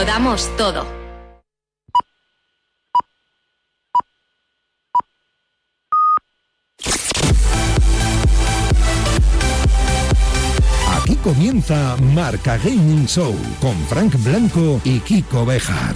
Lo damos todo. Aquí comienza Marca Gaming Show con Frank Blanco y Kiko Bejar.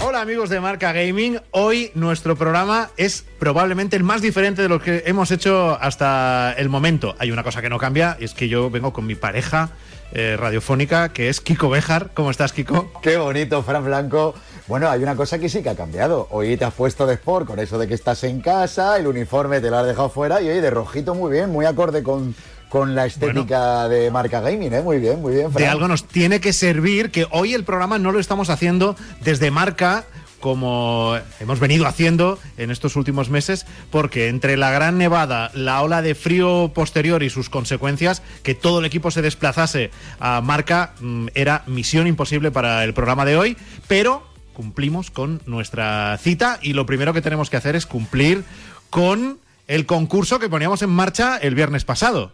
Hola amigos de Marca Gaming, hoy nuestro programa es probablemente el más diferente de lo que hemos hecho hasta el momento. Hay una cosa que no cambia, y es que yo vengo con mi pareja eh, radiofónica, que es Kiko Bejar. ¿Cómo estás, Kiko? Qué bonito, Fran Blanco. Bueno, hay una cosa que sí que ha cambiado. Hoy te has puesto de sport con eso de que estás en casa, el uniforme te lo has dejado fuera y hoy de rojito muy bien, muy acorde con, con la estética de marca gaming, ¿eh? Muy bien, muy bien. Fran. De algo nos tiene que servir que hoy el programa no lo estamos haciendo desde marca como hemos venido haciendo en estos últimos meses, porque entre la gran nevada, la ola de frío posterior y sus consecuencias, que todo el equipo se desplazase a marca mm, era misión imposible para el programa de hoy, pero cumplimos con nuestra cita y lo primero que tenemos que hacer es cumplir con el concurso que poníamos en marcha el viernes pasado.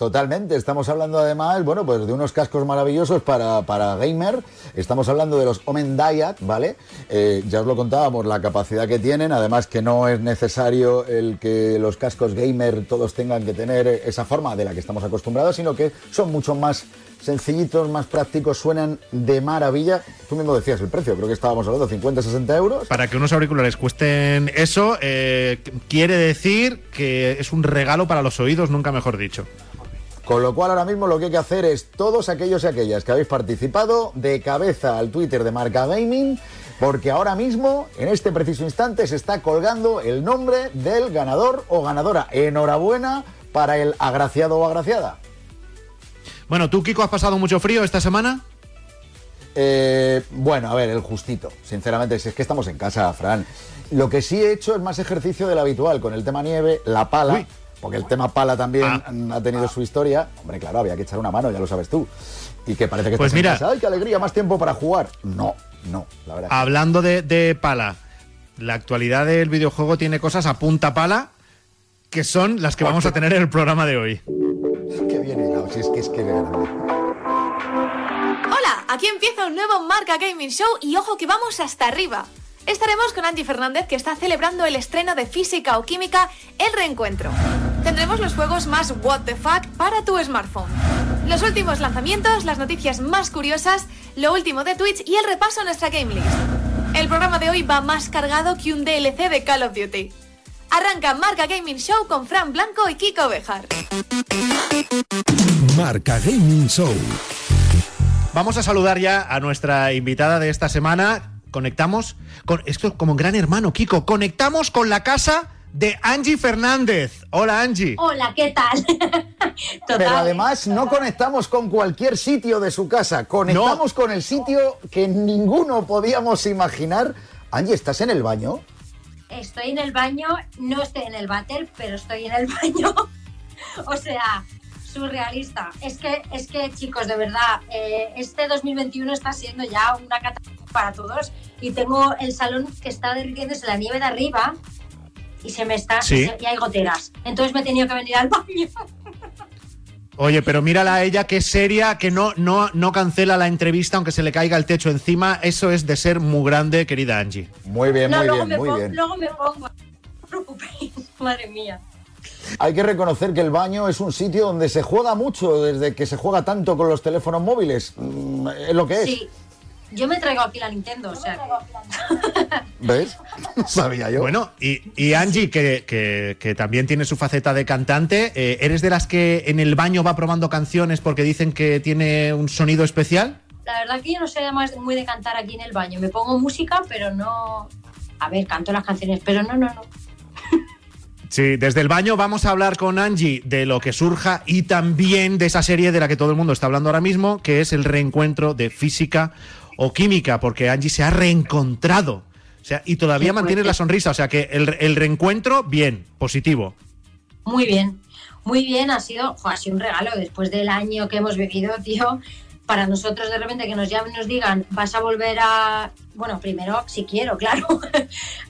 Totalmente, estamos hablando además, bueno, pues de unos cascos maravillosos para, para gamer, estamos hablando de los Omen Diet, ¿vale? Eh, ya os lo contábamos, la capacidad que tienen, además que no es necesario el que los cascos gamer todos tengan que tener esa forma de la que estamos acostumbrados, sino que son mucho más sencillitos, más prácticos, suenan de maravilla. Tú mismo decías el precio, creo que estábamos hablando de 50, 60 euros. Para que unos auriculares cuesten eso, eh, quiere decir que es un regalo para los oídos, nunca mejor dicho. Con lo cual ahora mismo lo que hay que hacer es todos aquellos y aquellas que habéis participado de cabeza al Twitter de Marca Gaming, porque ahora mismo, en este preciso instante, se está colgando el nombre del ganador o ganadora. Enhorabuena para el agraciado o agraciada. Bueno, ¿tú, Kiko, has pasado mucho frío esta semana? Eh, bueno, a ver, el justito. Sinceramente, si es que estamos en casa, Fran. Lo que sí he hecho es más ejercicio del habitual, con el tema nieve, la pala. Uy porque el tema pala también ah. ha tenido su historia. Hombre, claro, había que echar una mano, ya lo sabes tú. Y que parece que pues mira, ¡ay, qué alegría! Más tiempo para jugar. No, no, la verdad. Hablando de, de, pala, la actualidad del videojuego tiene cosas a punta pala que son las que vamos a tener en el programa de hoy. Qué bien hilado, si es que es que Hola, aquí empieza un nuevo Marca Gaming Show y ojo que vamos hasta arriba. Estaremos con Angie Fernández que está celebrando el estreno de Física o Química El Reencuentro. Tendremos los juegos más what the fuck para tu smartphone. Los últimos lanzamientos, las noticias más curiosas, lo último de Twitch y el repaso a nuestra game list. El programa de hoy va más cargado que un DLC de Call of Duty. Arranca Marca Gaming Show con Fran Blanco y Kiko Bejar. Marca Gaming Show. Vamos a saludar ya a nuestra invitada de esta semana. Conectamos con esto como un gran hermano, Kiko. Conectamos con la casa de Angie Fernández. Hola Angie. Hola, ¿qué tal? Pero además no conectamos con cualquier sitio de su casa, conectamos con el sitio que ninguno podíamos imaginar. Angie, ¿estás en el baño? Estoy en el baño, no estoy en el váter, pero estoy en el baño. o sea, surrealista. Es que, es que chicos, de verdad, eh, este 2021 está siendo ya una catástrofe para todos y tengo el salón que está derritiéndose la nieve de arriba y se me está y, hay goteras. Entonces me he tenido que venir al baño. Oye, pero mírala a ella que es seria, que no, no, no cancela la entrevista aunque se le caiga el techo encima. Eso es de ser muy grande, querida Angie. Muy bien, muy bien, muy bien. Luego me pongo, no os preocupéis, madre mía. Hay que reconocer que el baño es un sitio donde se juega mucho, desde que se juega tanto con los teléfonos móviles. Mm, es lo que es. Sí, yo me traigo aquí la Nintendo, o sea. ¿Ves? Sabía yo. Bueno, y, Angie, que, también tiene su faceta de cantante, eh, ¿eres de las que en el baño va probando canciones porque dicen que tiene un sonido especial? La verdad que yo no soy además muy de cantar aquí en el baño. Me pongo música, pero no. A ver, canto las canciones, pero no, no, no. Sí, desde el baño vamos a hablar con Angie de lo que surja y también de esa serie de la que todo el mundo está hablando ahora mismo, que es el reencuentro de física o química, porque Angie se ha reencontrado. O sea, y todavía mantiene la sonrisa. O sea que el, reencuentro, bien, positivo. Muy bien, muy bien. Ha sido, ha sido un regalo después del año que hemos vivido, tío. Para nosotros, de repente, que nos llamen y nos digan, vas a volver a. Bueno, primero, si quiero, claro,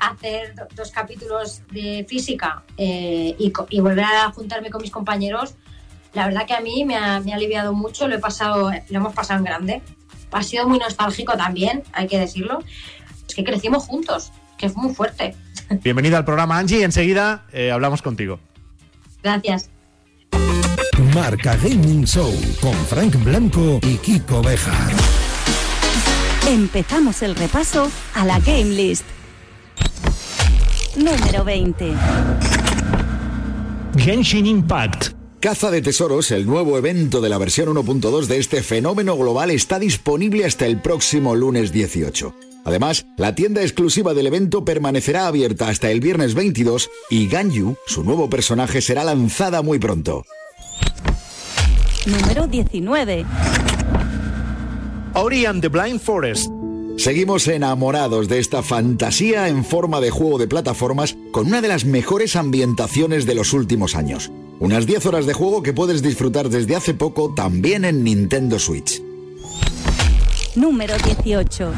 hacer dos capítulos de física eh, y, y volver a juntarme con mis compañeros la verdad que a mí me ha, me ha aliviado mucho, lo he pasado, lo hemos pasado en grande. Ha sido muy nostálgico también, hay que decirlo. Es que crecimos juntos, que es muy fuerte. Bienvenida al programa, Angie. Enseguida eh, hablamos contigo. Gracias. Marca Gaming Show con Frank Blanco y Kiko Beja. Empezamos el repaso a la Game List. Número 20. Genshin Impact. Caza de Tesoros, el nuevo evento de la versión 1.2 de este fenómeno global, está disponible hasta el próximo lunes 18. Además, la tienda exclusiva del evento permanecerá abierta hasta el viernes 22 y Ganyu, su nuevo personaje, será lanzada muy pronto. Número 19. Ori and the Blind Forest. Seguimos enamorados de esta fantasía en forma de juego de plataformas con una de las mejores ambientaciones de los últimos años. Unas 10 horas de juego que puedes disfrutar desde hace poco también en Nintendo Switch. Número 18.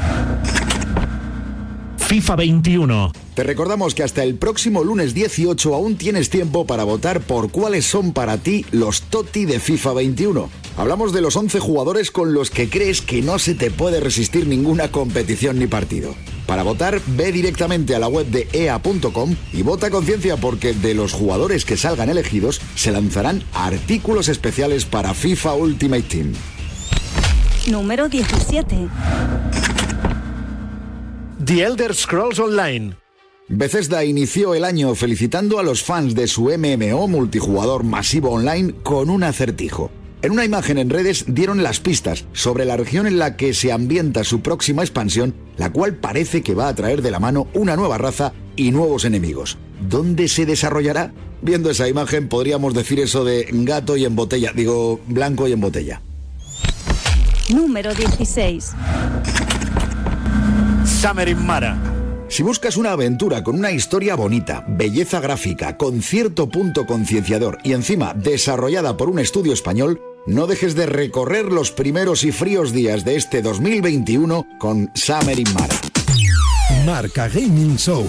FIFA 21. Te recordamos que hasta el próximo lunes 18 aún tienes tiempo para votar por cuáles son para ti los TOTI de FIFA 21. Hablamos de los 11 jugadores con los que crees que no se te puede resistir ninguna competición ni partido. Para votar, ve directamente a la web de EA.com y vota conciencia porque de los jugadores que salgan elegidos se lanzarán artículos especiales para FIFA Ultimate Team. Número 17. The Elder Scrolls Online. Bethesda inició el año felicitando a los fans de su MMO multijugador masivo online con un acertijo. En una imagen en redes dieron las pistas sobre la región en la que se ambienta su próxima expansión, la cual parece que va a traer de la mano una nueva raza y nuevos enemigos. ¿Dónde se desarrollará? Viendo esa imagen podríamos decir eso de gato y en botella, digo blanco y en botella. Número 16. Summer in Mara. Si buscas una aventura con una historia bonita, belleza gráfica, con cierto punto concienciador y encima desarrollada por un estudio español, no dejes de recorrer los primeros y fríos días de este 2021 con Summer in Mara. Marca Gaming Show.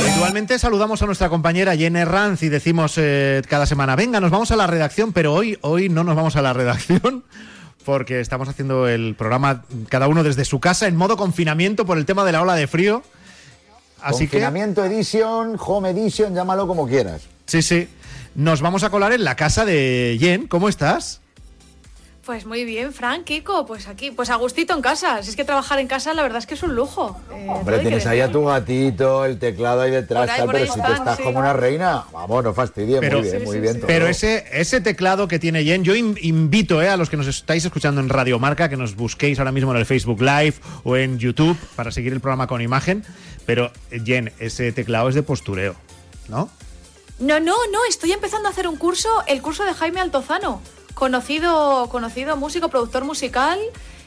Habitualmente saludamos a nuestra compañera Jenny Ranz y decimos eh, cada semana, venga, nos vamos a la redacción, pero hoy, hoy no nos vamos a la redacción porque estamos haciendo el programa cada uno desde su casa en modo confinamiento por el tema de la ola de frío. Así Confinamiento Edition, Home Edition, llámalo como quieras. que, sí, sí, nos vamos a colar en la casa de Jen. ¿Cómo estás? Pues muy bien, Frank, Kiko, pues aquí, pues a gustito en casa. Si es que trabajar en casa, la verdad es que es un lujo. Eh, Hombre, tienes ahí a tu gatito, el teclado ahí detrás, ahí, tal, pero ahí si están, te estás sí. como una reina, vamos, no fastidies, Pero- muy bien, Sí, muy sí, bien. sí. todo. Pero ese, ese teclado que tiene Jen, yo in- invito eh, a los que nos estáis escuchando en Radio Marca que nos busquéis ahora mismo en el Facebook Live o en YouTube para seguir el programa con imagen. Pero, eh, Jen, ese teclado es de postureo, ¿no? No, no, no, estoy empezando a hacer un curso, el curso de Jaime Altozano, conocido, conocido músico, productor musical.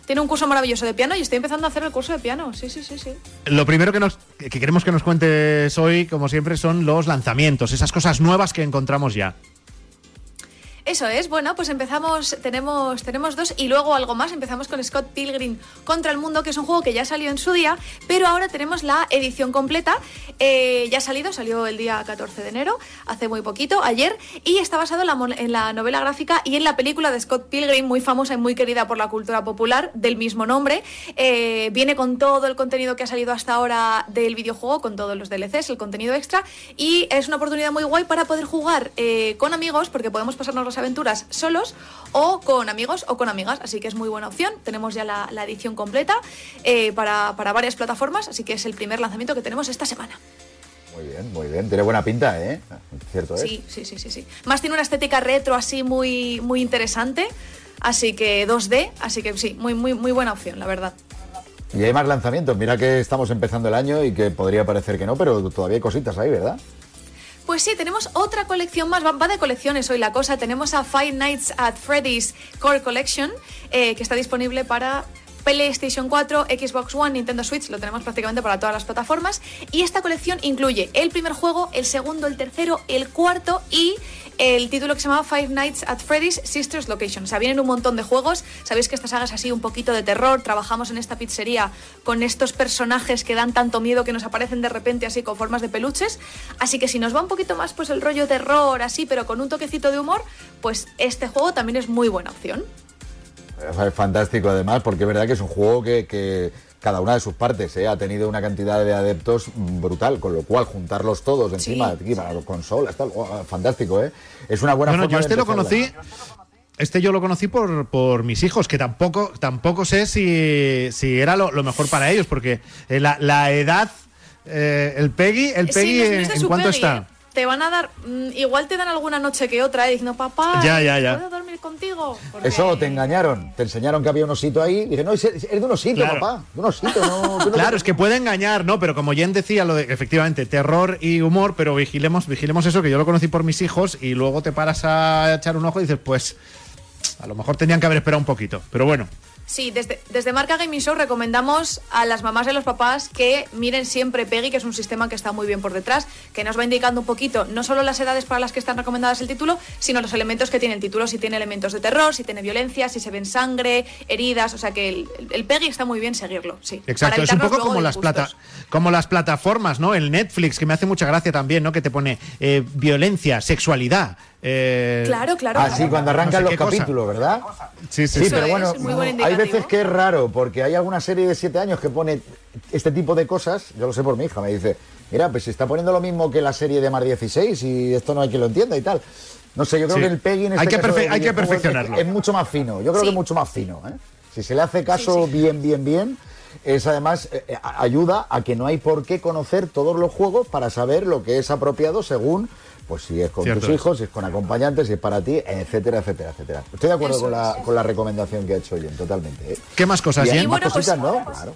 Tiene un curso maravilloso de piano y estoy empezando a hacer el curso de piano. Sí, sí, sí, sí. Lo primero que, nos, que queremos que nos cuentes hoy, como siempre, son los lanzamientos, esas cosas nuevas que encontramos ya. Eso es, bueno, pues empezamos, tenemos, tenemos dos y luego algo más. Empezamos con Scott Pilgrim contra el Mundo, que es un juego que ya salió en su día, pero ahora tenemos la edición completa. Eh, ya ha salido, salió el día 14 de enero, hace muy poquito, ayer, y está basado en la, en la novela gráfica y en la película de Scott Pilgrim, muy famosa y muy querida por la cultura popular, del mismo nombre. Eh, viene con todo el contenido que ha salido hasta ahora del videojuego, con todos los DLCs, el contenido extra, y es una oportunidad muy guay para poder jugar eh, con amigos, porque podemos pasarnos las aventuras solos o con amigos o con amigas, así que es muy buena opción. Tenemos ya la, la edición completa eh, para, para varias plataformas, así que es el primer lanzamiento que tenemos esta semana. Muy bien, muy bien. Tiene buena pinta, ¿eh? Cierto es. Sí, sí, sí, sí, sí. Más tiene una estética retro así muy, muy interesante, así que 2D, así que sí, muy, muy, muy buena opción, la verdad. Y hay más lanzamientos. Mira que estamos empezando el año y que podría parecer que no, pero todavía hay cositas ahí, ¿verdad? Pues sí, tenemos otra colección más, va de colecciones hoy la cosa. Tenemos a Five Nights at Freddy's Core Collection, eh, que está disponible para PlayStation 4, Xbox One, Nintendo Switch, lo tenemos prácticamente para todas las plataformas. Y esta colección incluye el primer juego, el segundo, el tercero, el cuarto y el título que se llama Five Nights at Freddy's Sisters Location. O sea, vienen un montón de juegos. Sabéis que esta saga es así un poquito de terror. Trabajamos en esta pizzería con estos personajes que dan tanto miedo que nos aparecen de repente así con formas de peluches. Así que si nos va un poquito más pues el rollo terror así, pero con un toquecito de humor, pues este juego también es muy buena opción. Fantástico además, porque es verdad que es un juego que cada una de sus partes ¿eh? ha tenido una cantidad de adeptos brutal, con lo cual juntarlos todos encima, aquí, para las consolas, tal, oh, fantástico, ¿eh? Es una buena Bueno, forma yo de este lo empezarla. conocí. Este yo lo conocí por, por mis hijos, que tampoco, tampoco sé si, si era lo, lo mejor para ellos, porque eh, la, la edad, eh, el Peggy, el Sí, Peggy, los ¿en, de cuánto Peggy, está? Te van a dar, mm, igual te dan alguna noche que otra, ¿eh? diciendo, papá, Ya, ya, ya. ¿puedo dormir contigo? Porque- Eso te engañaron, te enseñaron que había un osito ahí. Y dije, no, es, es de un osito, Claro. papá. De un osito, no- Claro, es que puede engañar, ¿no? Pero como Jen decía, lo de efectivamente terror y humor, pero vigilemos, vigilemos eso, que yo lo conocí por mis hijos y luego te paras a echar un ojo y dices, pues a lo mejor tenían que haber esperado un poquito. Pero bueno, Sí, desde, desde Marca Gaming Show recomendamos a las mamás y a los papás que miren siempre Peggy, que es un sistema que está muy bien por detrás, que nos va indicando un poquito no solo las edades para las que están recomendadas el título, sino los elementos que tiene el título, si tiene elementos de terror, si tiene violencia, si se ven sangre, heridas, o sea que el, el Peggy está muy bien seguirlo, sí. Exacto, es un poco como las, plata, como las plataformas, ¿no? El Netflix, que me hace mucha gracia también, ¿no? Que te pone eh, violencia, sexualidad. Eh, Claro, claro. Ah, claro. sí, cuando arrancan No sé los cosa. capítulos, ¿verdad? Sí, sí, Sí, sí. pero es, bueno, es muy buen hay veces que es raro, porque hay alguna serie de siete años que pone este tipo de cosas. Yo lo sé por mi hija, me dice, mira, pues se está poniendo lo mismo que la serie de Mar 16 y esto no hay quien lo entienda y tal. No sé, yo creo Sí. que el Peggy en este Hay que de hay que es- perfeccionarlo. Es, mucho más fino, yo creo Sí. que es mucho más fino. ¿eh? Si se le hace caso Sí, sí. bien, bien, bien, es además eh, ayuda a que no hay por qué conocer todos los juegos para saber lo que es apropiado según pues si es con Cierto tus es. hijos, si es con acompañantes, si es para ti, etcétera, etcétera, etcétera. Estoy de acuerdo con la, con la recomendación que ha hecho Jen, totalmente. ¿eh? ¿Qué más cosas, Jen? más bueno, pues- cositas, ¿no? Claro.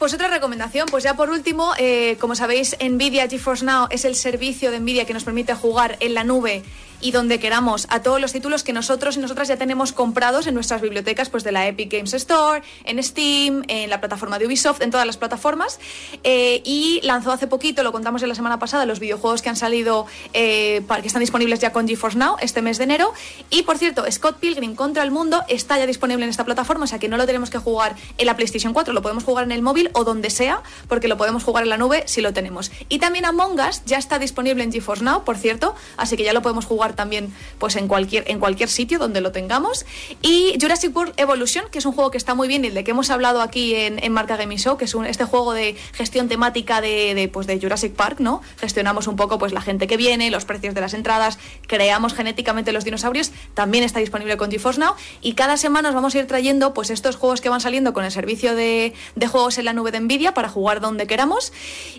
Pues otra recomendación, pues ya por último, eh, como sabéis, Nvidia GeForce Now es el servicio de Nvidia que nos permite jugar en la nube y donde queramos a todos los títulos que nosotros y nosotras ya tenemos comprados en nuestras bibliotecas, pues de la Epic Games Store, en Steam, en la plataforma de Ubisoft, en todas las plataformas. Eh, y lanzó hace poquito, lo contamos en la semana pasada, los videojuegos que han salido, eh, que están disponibles ya con GeForce Now este mes de enero. Y por cierto, Scott Pilgrim contra el mundo está ya disponible en esta plataforma, o sea que no lo tenemos que jugar en la PlayStation 4, lo podemos jugar en el móvil o donde sea, porque lo podemos jugar en la nube si lo tenemos. Y también Among Us ya está disponible en GeForce Now, por cierto, así que ya lo podemos jugar también pues en cualquier, en cualquier sitio donde lo tengamos. Y Jurassic World Evolution, que es un juego que está muy bien y del que hemos hablado aquí en, en Marca Gaming Show, que es un, este juego de gestión temática de, de, pues de Jurassic Park, ¿no? Gestionamos un poco pues la gente que viene, los precios de las entradas, creamos genéticamente los dinosaurios, también está disponible con GeForce Now y cada semana os vamos a ir trayendo pues estos juegos que van saliendo con el servicio de, de juegos en la nube de Nvidia para jugar donde queramos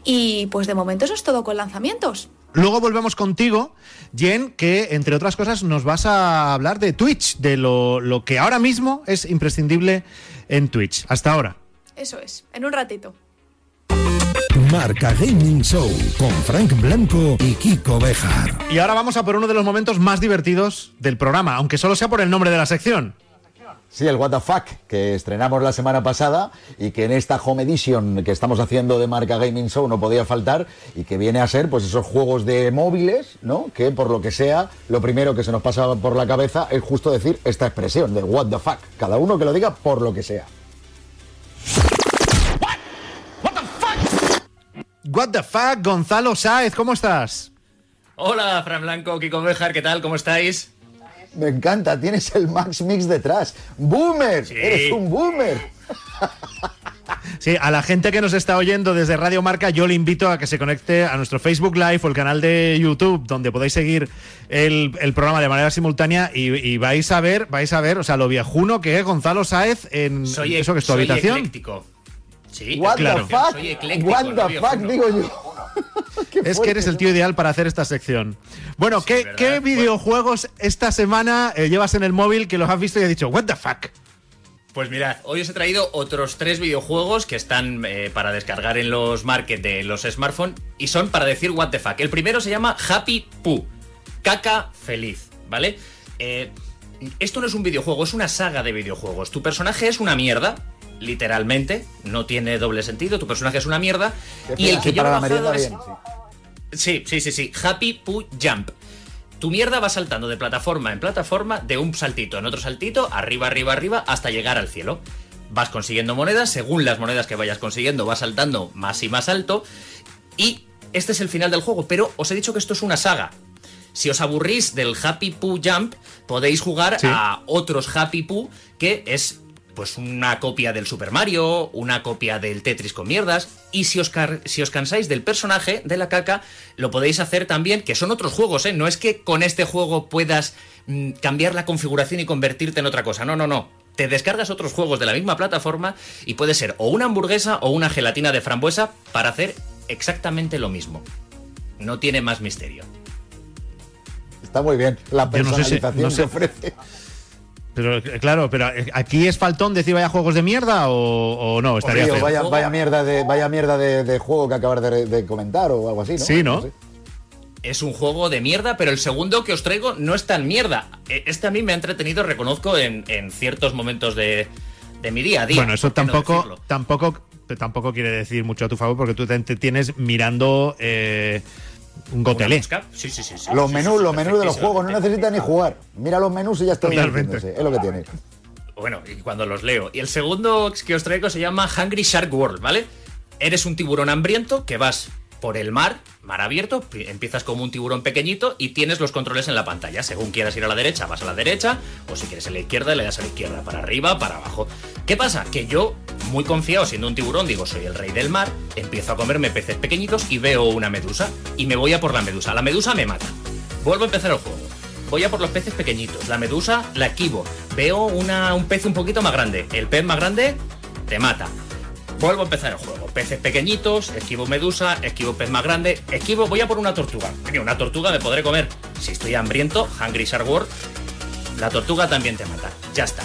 y pues de momento eso es todo con lanzamientos. Luego volvemos contigo, Jen, que entre otras cosas nos vas a hablar de Twitch, de lo, lo que ahora mismo es imprescindible en Twitch. Hasta ahora. Eso es, en un ratito. Marca Gaming Show con Frank Blanco y Kiko Bejar. Y ahora vamos a por uno de los momentos más divertidos del programa, aunque solo sea por el nombre de la sección. Sí, el What the Fuck, que estrenamos la semana pasada y que en esta Home Edition que estamos haciendo de marca Gaming Show no podía faltar y que viene a ser pues esos juegos de móviles, ¿no? Que por lo que sea, lo primero que se nos pasa por la cabeza es justo decir esta expresión de What the Fuck. Cada uno que lo diga por lo que sea. What the fuck, Gonzalo Sáez, ¿cómo estás? Hola, Fran Blanco, Kiko Bejar, ¿qué tal? ¿Cómo estáis? Me encanta, tienes el Max Mix detrás. ¡Boomer! Sí. ¡Eres un boomer! Sí, a la gente que nos está oyendo desde Radio Marca, yo le invito a que se conecte a nuestro Facebook Live o el canal de YouTube, donde podéis seguir el, el programa de manera simultánea y, y vais a ver, vais a ver, o sea, lo viejuno que es Gonzalo Sáez en Soy, eso que es tu soy habitación. ecléctico. Sí, What claro. the fuck? Soy ecléctico, What no the fuck, digo yo. Es que eres el tío ideal para hacer esta sección. Bueno, Sí, ¿qué, ¿verdad? ¿qué Bueno. videojuegos esta semana eh, llevas en el móvil que los has visto y has dicho, what the fuck? Pues mirad, hoy os he traído otros tres videojuegos que están eh, para descargar en los market de los smartphones y son para decir what the fuck. El primero se llama Happy Poo, caca feliz, ¿vale? Eh, esto no es un videojuego, es una saga de videojuegos. Tu personaje es una mierda, literalmente, no tiene doble sentido, tu personaje es una mierda y el Sí, que yo he bajado merienda es... bien, sí. Sí, sí, sí, sí. Happy Poo Jump. Tu mierda va saltando de plataforma en plataforma, de un saltito en otro saltito, arriba, arriba, arriba, hasta llegar al cielo. Vas consiguiendo monedas, según las monedas que vayas consiguiendo, vas saltando más y más alto. Y este es el final del juego, pero os he dicho que esto es una saga. Si os aburrís del Happy Poo Jump, podéis jugar Sí. a otros Happy Poo, que es pues una copia del Super Mario, una copia del Tetris con mierdas, y si os, si os cansáis del personaje, de la caca, lo podéis hacer también, que son otros juegos, ¿eh? No es que con este juego puedas mm, cambiar la configuración y convertirte en otra cosa, no, no, no. Te descargas otros juegos de la misma plataforma y puede ser o una hamburguesa o una gelatina de frambuesa para hacer exactamente lo mismo. No tiene más misterio. Está muy bien la Yo no sé si- personalización que ofrece. Pero eh, claro, pero eh, aquí es faltón decir vaya juegos de mierda o, o no, estaría feo. vaya, vaya mierda, de, vaya mierda de, de juego que acabas de, de comentar o algo así, ¿no? Sí, ¿no? Es un juego de mierda, pero el segundo que os traigo no es tan mierda. E- Este a mí me ha entretenido, reconozco, en, en ciertos momentos de, de mi día a día. Bueno, eso ¿por qué no tampoco, tampoco, tampoco quiere decir mucho a tu favor porque tú te te tienes mirando eh, un ¿Una gotelé. Sí, sí, sí. sí, Los sí, menús, sí, los menús de los juegos, no necesitas ni jugar. Mira los menús y ya está Es lo que tiene. Bueno, y cuando los leo. Y el segundo que os traigo se llama Hungry Shark World, ¿vale? Eres un tiburón hambriento que vas por el mar, mar abierto, pi- empiezas como un tiburón pequeñito y tienes los controles en la pantalla. Según quieras ir a la derecha, vas a la derecha, o si quieres a la izquierda, le das a la izquierda, para arriba, para abajo. ¿Qué pasa? Que yo, muy confiado siendo un tiburón, digo, soy el rey del mar, empiezo a comerme peces pequeñitos y veo una medusa y me voy a por la medusa. La medusa me mata. Vuelvo a empezar el juego. Voy a por los peces pequeñitos. La medusa la esquivo. Veo una, un pez un poquito más grande. El pez más grande te mata. Vuelvo a empezar el juego. Peces pequeñitos, esquivo medusa, esquivo pez más grande, esquivo, voy a por una tortuga. Una tortuga me podré comer. Si estoy hambriento, Hungry Shark World, la tortuga también te mata. Ya está.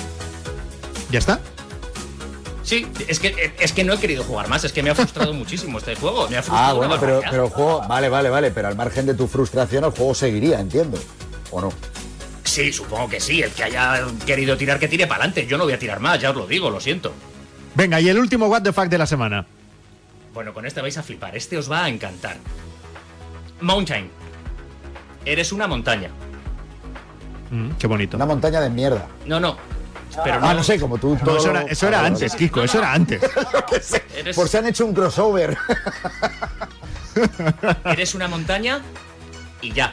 ¿Ya está? Sí, es que, es que no he querido jugar más, es que me ha frustrado muchísimo este juego. Me ha frustrado Ah, bueno, pero, pero el juego, vale, vale, vale, pero al margen de tu frustración, el juego seguiría, entiendo. ¿O no? Sí, supongo que sí. El que haya querido tirar, que tire para adelante. Yo no voy a tirar más, ya os lo digo, lo siento. Venga, y el último What the Fuck de la semana. Bueno, con este vais a flipar. Este os va a encantar. Mountain. Eres una montaña. Mm, qué bonito. Una montaña de mierda. No, no. Pero Ah, no sé, como tú. No, eso era, eso era Ah, antes, Kiko, eso era antes. Eres, Por si han hecho un crossover. eres una montaña y ya.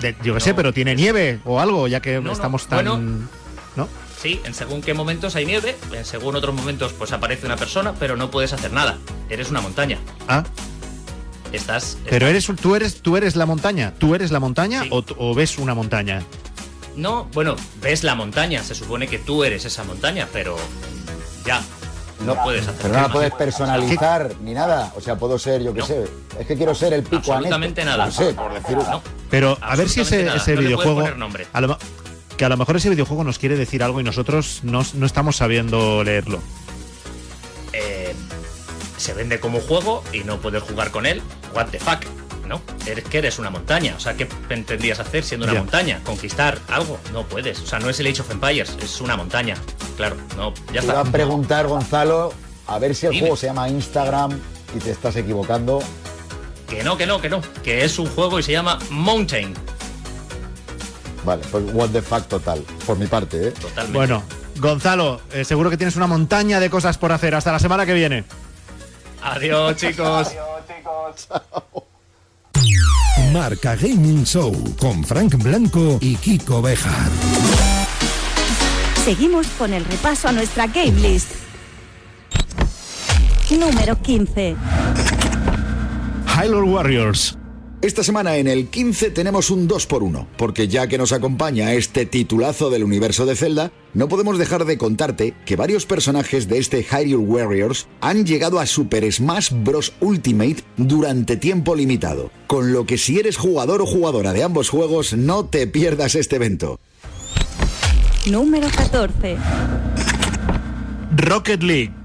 De- yo qué sé, pero tiene nieve o algo, ya que estamos tan. Bueno. ¿No? Sí, en según qué momentos hay nieve, en según otros momentos pues aparece una persona, pero no puedes hacer nada. Eres una montaña. Ah, Estás. pero eres, un- tú eres, tú eres la montaña. ¿Tú eres la montaña Sí. o, ves una montaña? No, bueno, ves la montaña. Se supone que tú eres esa montaña, pero ya. No puedes hacer Pero no la puedes personalizar ni nada. O sea, puedo ser, yo qué No. sé. Es que quiero ser el pico Absolutamente nada. No sé, por decir No. Pero a ver si ese, ese No le puedes videojuego. poner nombre. a lo que a lo mejor ese videojuego nos quiere decir algo y nosotros no, no estamos sabiendo leerlo. eh, se vende como juego y no puedes jugar con él. What the fuck, ¿no? Eres que eres una montaña. O sea, ¿qué tendrías hacer siendo una montaña? ¿Conquistar algo? No puedes. O sea, no es el Age of Empires, es una montaña. Claro, no, ya Te iba está. a preguntar, Gonzalo, a ver si el Dime. juego se llama Instagram y te estás equivocando. Que no, que no, que no. Que es un juego y se llama Mountain. Vale, pues what the fuck total, por mi parte, ¿eh? Totalmente. Bueno, Gonzalo, eh, seguro que tienes una montaña de cosas por hacer. Hasta la semana que viene. Adiós, chicos. Marca Gaming Show con Frank Blanco y Kiko Bejar. Seguimos con el repaso a nuestra game list. Número 15. Hyrule Warriors. Esta semana en el 15 tenemos un 2x1, porque ya que nos acompaña este titulazo del universo de Zelda, no podemos dejar de contarte que varios personajes de este Hyrule Warriors han llegado a Super Smash Bros. Ultimate durante tiempo limitado, con lo que si eres jugador o jugadora de ambos juegos, no te pierdas este evento. Número 14. Rocket League.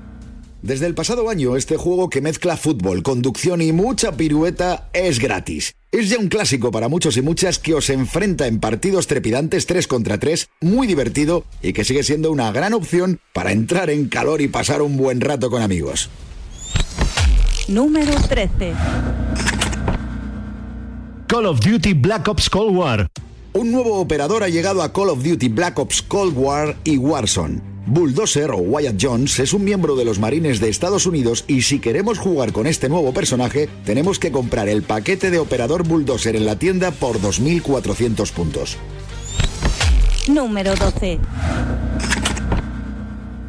Desde el pasado año, este juego que mezcla fútbol, conducción y mucha pirueta es gratis. Es ya un clásico para muchos y muchas que os enfrenta en partidos trepidantes 3 contra 3, muy divertido y que sigue siendo una gran opción para entrar en calor y pasar un buen rato con amigos. Número 13. Call of Duty Black Ops Cold War. Un nuevo operador ha llegado a Call of Duty Black Ops Cold War y Warzone. Bulldozer o Wyatt Jones es un miembro de los Marines de Estados Unidos y si queremos jugar con este nuevo personaje tenemos que comprar el paquete de operador Bulldozer en la tienda por 2.400 puntos. Número 12.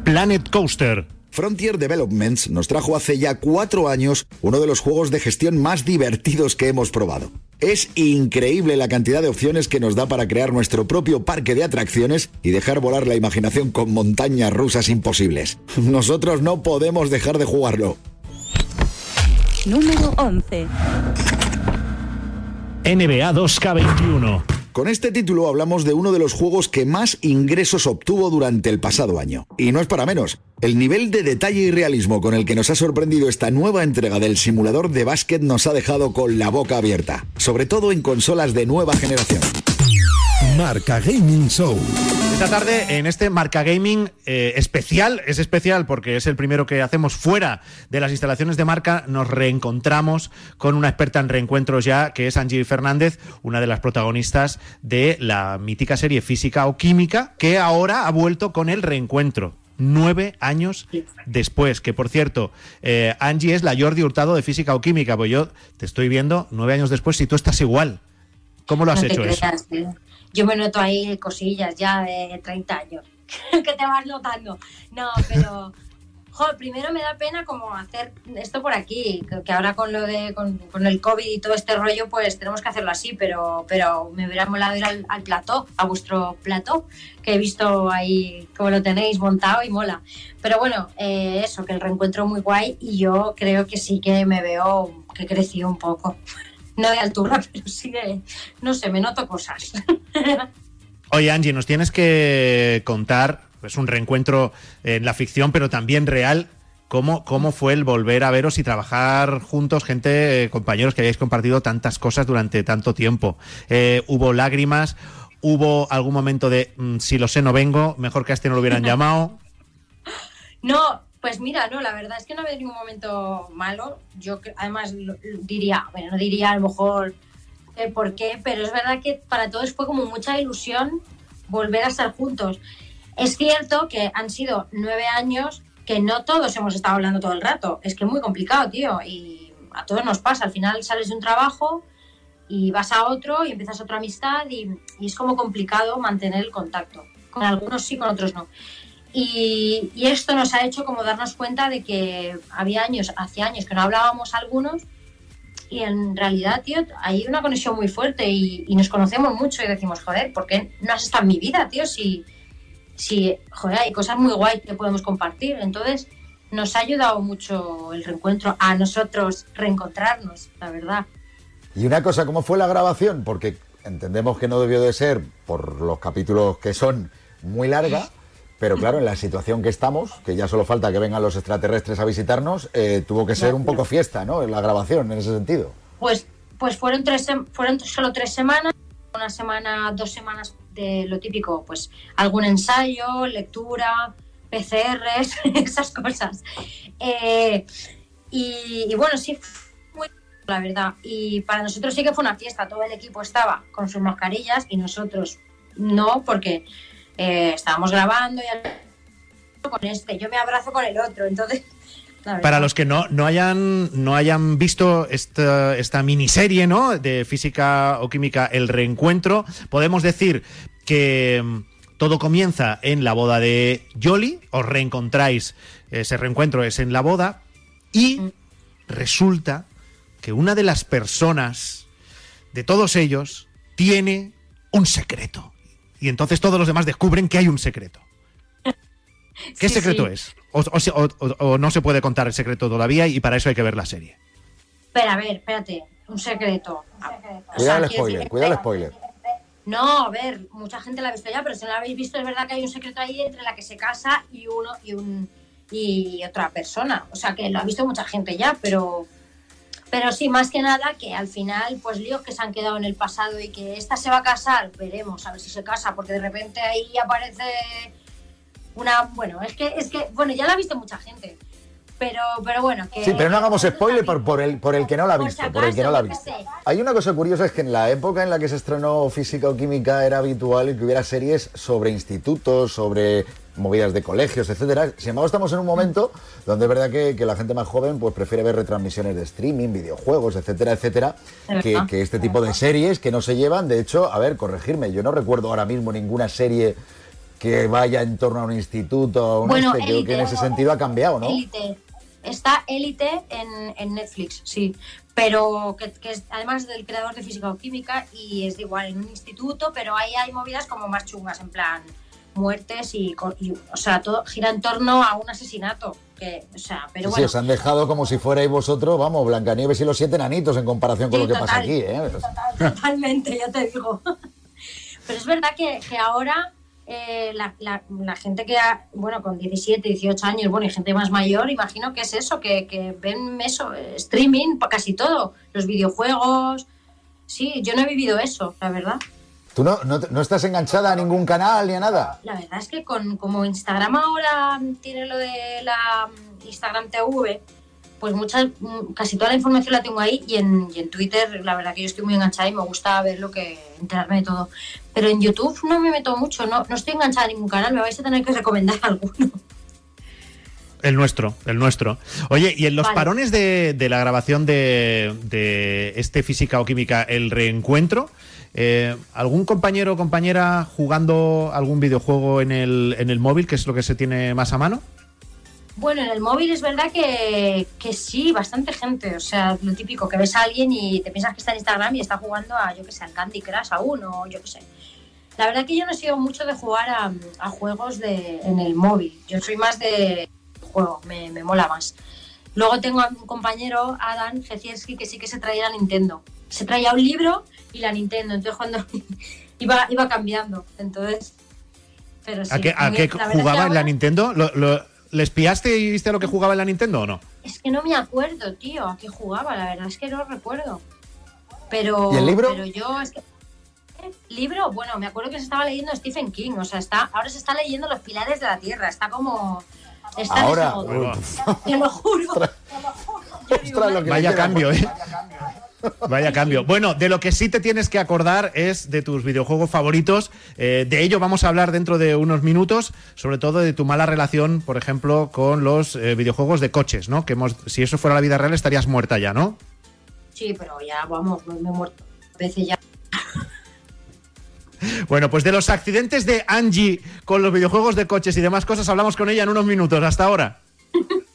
Planet Coaster. Frontier Developments nos trajo hace ya cuatro años uno de los juegos de gestión más divertidos que hemos probado. Es increíble la cantidad de opciones que nos da para crear nuestro propio parque de atracciones y dejar volar la imaginación con montañas rusas imposibles. Nosotros no podemos dejar de jugarlo. Número 11. NBA 2K21. Con este título hablamos de uno de los juegos que más ingresos obtuvo durante el pasado año. Y no es para menos. El nivel de detalle y realismo con el que nos ha sorprendido esta nueva entrega del simulador de básquet nos ha dejado con la boca abierta, sobre todo en consolas de nueva generación. Marca Gaming Show. Esta tarde en este Marca Gaming eh, especial, es especial porque es el primero que hacemos fuera de las instalaciones de marca, nos reencontramos con una experta en reencuentros ya, que es Angie Fernández, una de las protagonistas de la mítica serie Física o Química, que ahora ha vuelto con el reencuentro. Nueve años después, que por cierto, eh, Angie es la Jordi Hurtado de Física o Química, pues yo te estoy viendo nueve años después si tú estás igual. ¿Cómo lo has No hecho eso? creas, eh. Yo me noto ahí cosillas ya de 30 años que te vas notando. No, pero jo, primero me da pena como hacer esto por aquí, que, que ahora con lo de con, con el COVID y todo este rollo, pues tenemos que hacerlo así, pero, pero me hubiera molado ir al, al plató, a vuestro plató, que he visto ahí como lo tenéis montado y mola. Pero bueno, eh, eso, que el reencuentro muy guay y yo creo que sí que me veo que he crecido un poco. No de altura, pero sí de, no sé, me noto cosas. Oye, Angie, nos tienes que contar, es un reencuentro en la ficción, pero también real. ¿Cómo, ¿Cómo fue el volver a veros y trabajar juntos, gente, eh, compañeros que hayáis compartido tantas cosas durante tanto tiempo? Eh, ¿Hubo lágrimas? ¿Hubo algún momento de mm, si lo sé no vengo, mejor que a este no lo hubieran llamado? No, pues mira, no, la verdad es que no ha habido ningún momento malo. Yo además diría, bueno, no diría a lo mejor el por qué, pero es verdad que para todos fue como mucha ilusión volver a estar juntos. Es cierto que han sido nueve años que no todos hemos estado hablando todo el rato. Es que es muy complicado, tío, y a todos nos pasa. Al final sales de un trabajo y vas a otro y empiezas otra amistad y, y es como complicado mantener el contacto. Con algunos sí, con otros no. Y, y esto nos ha hecho como darnos cuenta de que había años, hace años que no hablábamos algunos y en realidad, tío, hay una conexión muy fuerte y, y nos conocemos mucho y decimos, joder, ¿por qué no has estado en mi vida, tío? Si, si, joder, hay cosas muy guay que podemos compartir. Entonces, nos ha ayudado mucho el reencuentro, a nosotros reencontrarnos, la verdad. Y una cosa, ¿cómo fue la grabación? Porque entendemos que no debió de ser, por los capítulos que son, muy larga, pero claro, en la situación que estamos, que ya solo falta que vengan los extraterrestres a visitarnos, eh, tuvo que ser un poco fiesta, ¿no? En la grabación, en ese sentido. Pues, pues fueron, tres, fueron solo tres semanas, una semana, dos semanas de lo típico, pues algún ensayo, lectura, PCRs, esas cosas. Eh, y, y bueno, sí, fue muy la verdad. Y para nosotros sí que fue una fiesta, todo el equipo estaba con sus mascarillas y nosotros no, porque eh, estábamos grabando y al- con este, yo me abrazo con el otro, entonces... Para los que no, no, hayan, no hayan visto esta, esta miniserie ¿no? de física o química, el reencuentro, podemos decir que mm, todo comienza en la boda de Jolly, os reencontráis, ese reencuentro es en la boda, y resulta que una de las personas de todos ellos tiene un secreto. Y entonces todos los demás descubren que hay un secreto. ¿Qué Sí, secreto sí. es? O, o se- o- no se puede contar el secreto todavía y para eso hay que ver la serie. Espera, a ver, espérate, un secreto. O Cuidado el quiero spoiler, decir- cuidado el spoiler. No, a ver, mucha gente la ha visto ya, pero si no la habéis visto, es verdad que hay un secreto ahí entre la que se casa y uno y un y otra persona. O sea que lo ha visto mucha gente ya, pero pero sí, más que nada que al final, pues líos que se han quedado en el pasado y que esta se va a casar, veremos a ver si se casa, porque de repente ahí aparece una, bueno, es que, es que, bueno, ya la ha visto mucha gente. Pero, pero bueno, que... Sí, pero no hagamos spoiler por, por el, por el que no la ha visto, por el que no la ha visto. Hay una cosa curiosa, es que en la época en la que se estrenó Física o Química era habitual que hubiera series sobre institutos, sobre movidas de colegios, etcétera. Sin embargo, estamos en un momento donde es verdad que, que la gente más joven pues prefiere ver retransmisiones de streaming, videojuegos, etcétera, etcétera, que, este tipo de series que no se llevan. De hecho, a ver, corregirme, yo no recuerdo ahora mismo ninguna serie que vaya en torno a un instituto o un Bueno, este. Creo que en Élite. ese sentido ha cambiado, ¿no? Élite. Está Élite en, en Netflix, sí. Pero que, que es además del creador de física o química y es de igual en un instituto, pero ahí hay movidas como más chungas, en plan muertes y, y, o sea, todo gira en torno a un asesinato. Que, o sea, pero Sí, sí, bueno. os han dejado como si fuerais vosotros, vamos, Blancanieves y los siete enanitos en comparación con Sí, lo que pasa total. aquí, ¿eh? Totalmente, ya te digo. Pero es verdad que, que ahora eh, la, la- la gente que, ha, bueno, con 17, 18 años, bueno, y gente más mayor, imagino que es eso, que, que ven eso, eh, streaming, casi todo, los videojuegos. Sí, yo no he vivido eso, la verdad. ¿Tú no, no, no estás enganchada a ningún canal ni a nada? La verdad es que con como Instagram ahora tiene lo de la mm, Instagram TV, pues muchas, mm, casi toda la información la tengo ahí y en, y en Twitter la verdad que yo estoy muy enganchada y me gusta ver lo que, enterarme de todo. Pero en YouTube no me meto mucho, no, no estoy enganchada a ningún canal, me vais a tener que recomendar alguno. El nuestro, el nuestro. Oye, y en los Vale. parones de, de la grabación de, de este Física o Química, el reencuentro, eh, ¿algún compañero o compañera jugando algún videojuego en el, en el móvil, que es lo que se tiene más a mano? Bueno, en el móvil es verdad que, que sí, bastante gente. O sea, lo típico, que ves a alguien y te piensas que está en Instagram y está jugando a, yo que sé, al Candy Crush aún o yo que sé. La verdad que yo no he sido mucho de jugar a, a juegos de, en el móvil. Yo soy más de juego, me, me mola más. Luego tengo a un compañero, Adam Gecierski, que sí que se traía la Nintendo. Se traía un libro y la Nintendo. Entonces cuando iba, iba cambiando. Entonces, pero sí. ¿A qué, a qué jugaba en la Nintendo? ¿Lo, lo- ¿Le espiaste y viste a lo que jugaba en la Nintendo o no? Es que no me acuerdo, tío, a qué jugaba, la verdad es que no recuerdo. Pero. ¿Y el libro? Pero yo es que. ¿Eh? ¿Libro? Bueno, me acuerdo que se estaba leyendo Stephen King, o sea, está, ahora se está leyendo Los Pilares de la Tierra, está como. Está en Ahora, ese modo. Bueno. Te lo juro. Ostras, lo que Vaya le queda. cambio, ¿eh? Vaya cambio. Bueno, de lo que sí te tienes que acordar es de tus videojuegos favoritos. Eh, de ello vamos a hablar dentro de unos minutos, sobre todo de tu mala relación, por ejemplo, con los eh, videojuegos de coches, ¿no? Que hemos, si eso fuera la vida real estarías muerta ya, ¿no? Sí, pero ya, vamos, me, he muerto. A veces ya. Bueno, pues de los accidentes de Angie con los videojuegos de coches y demás cosas hablamos con ella en unos minutos. Hasta ahora.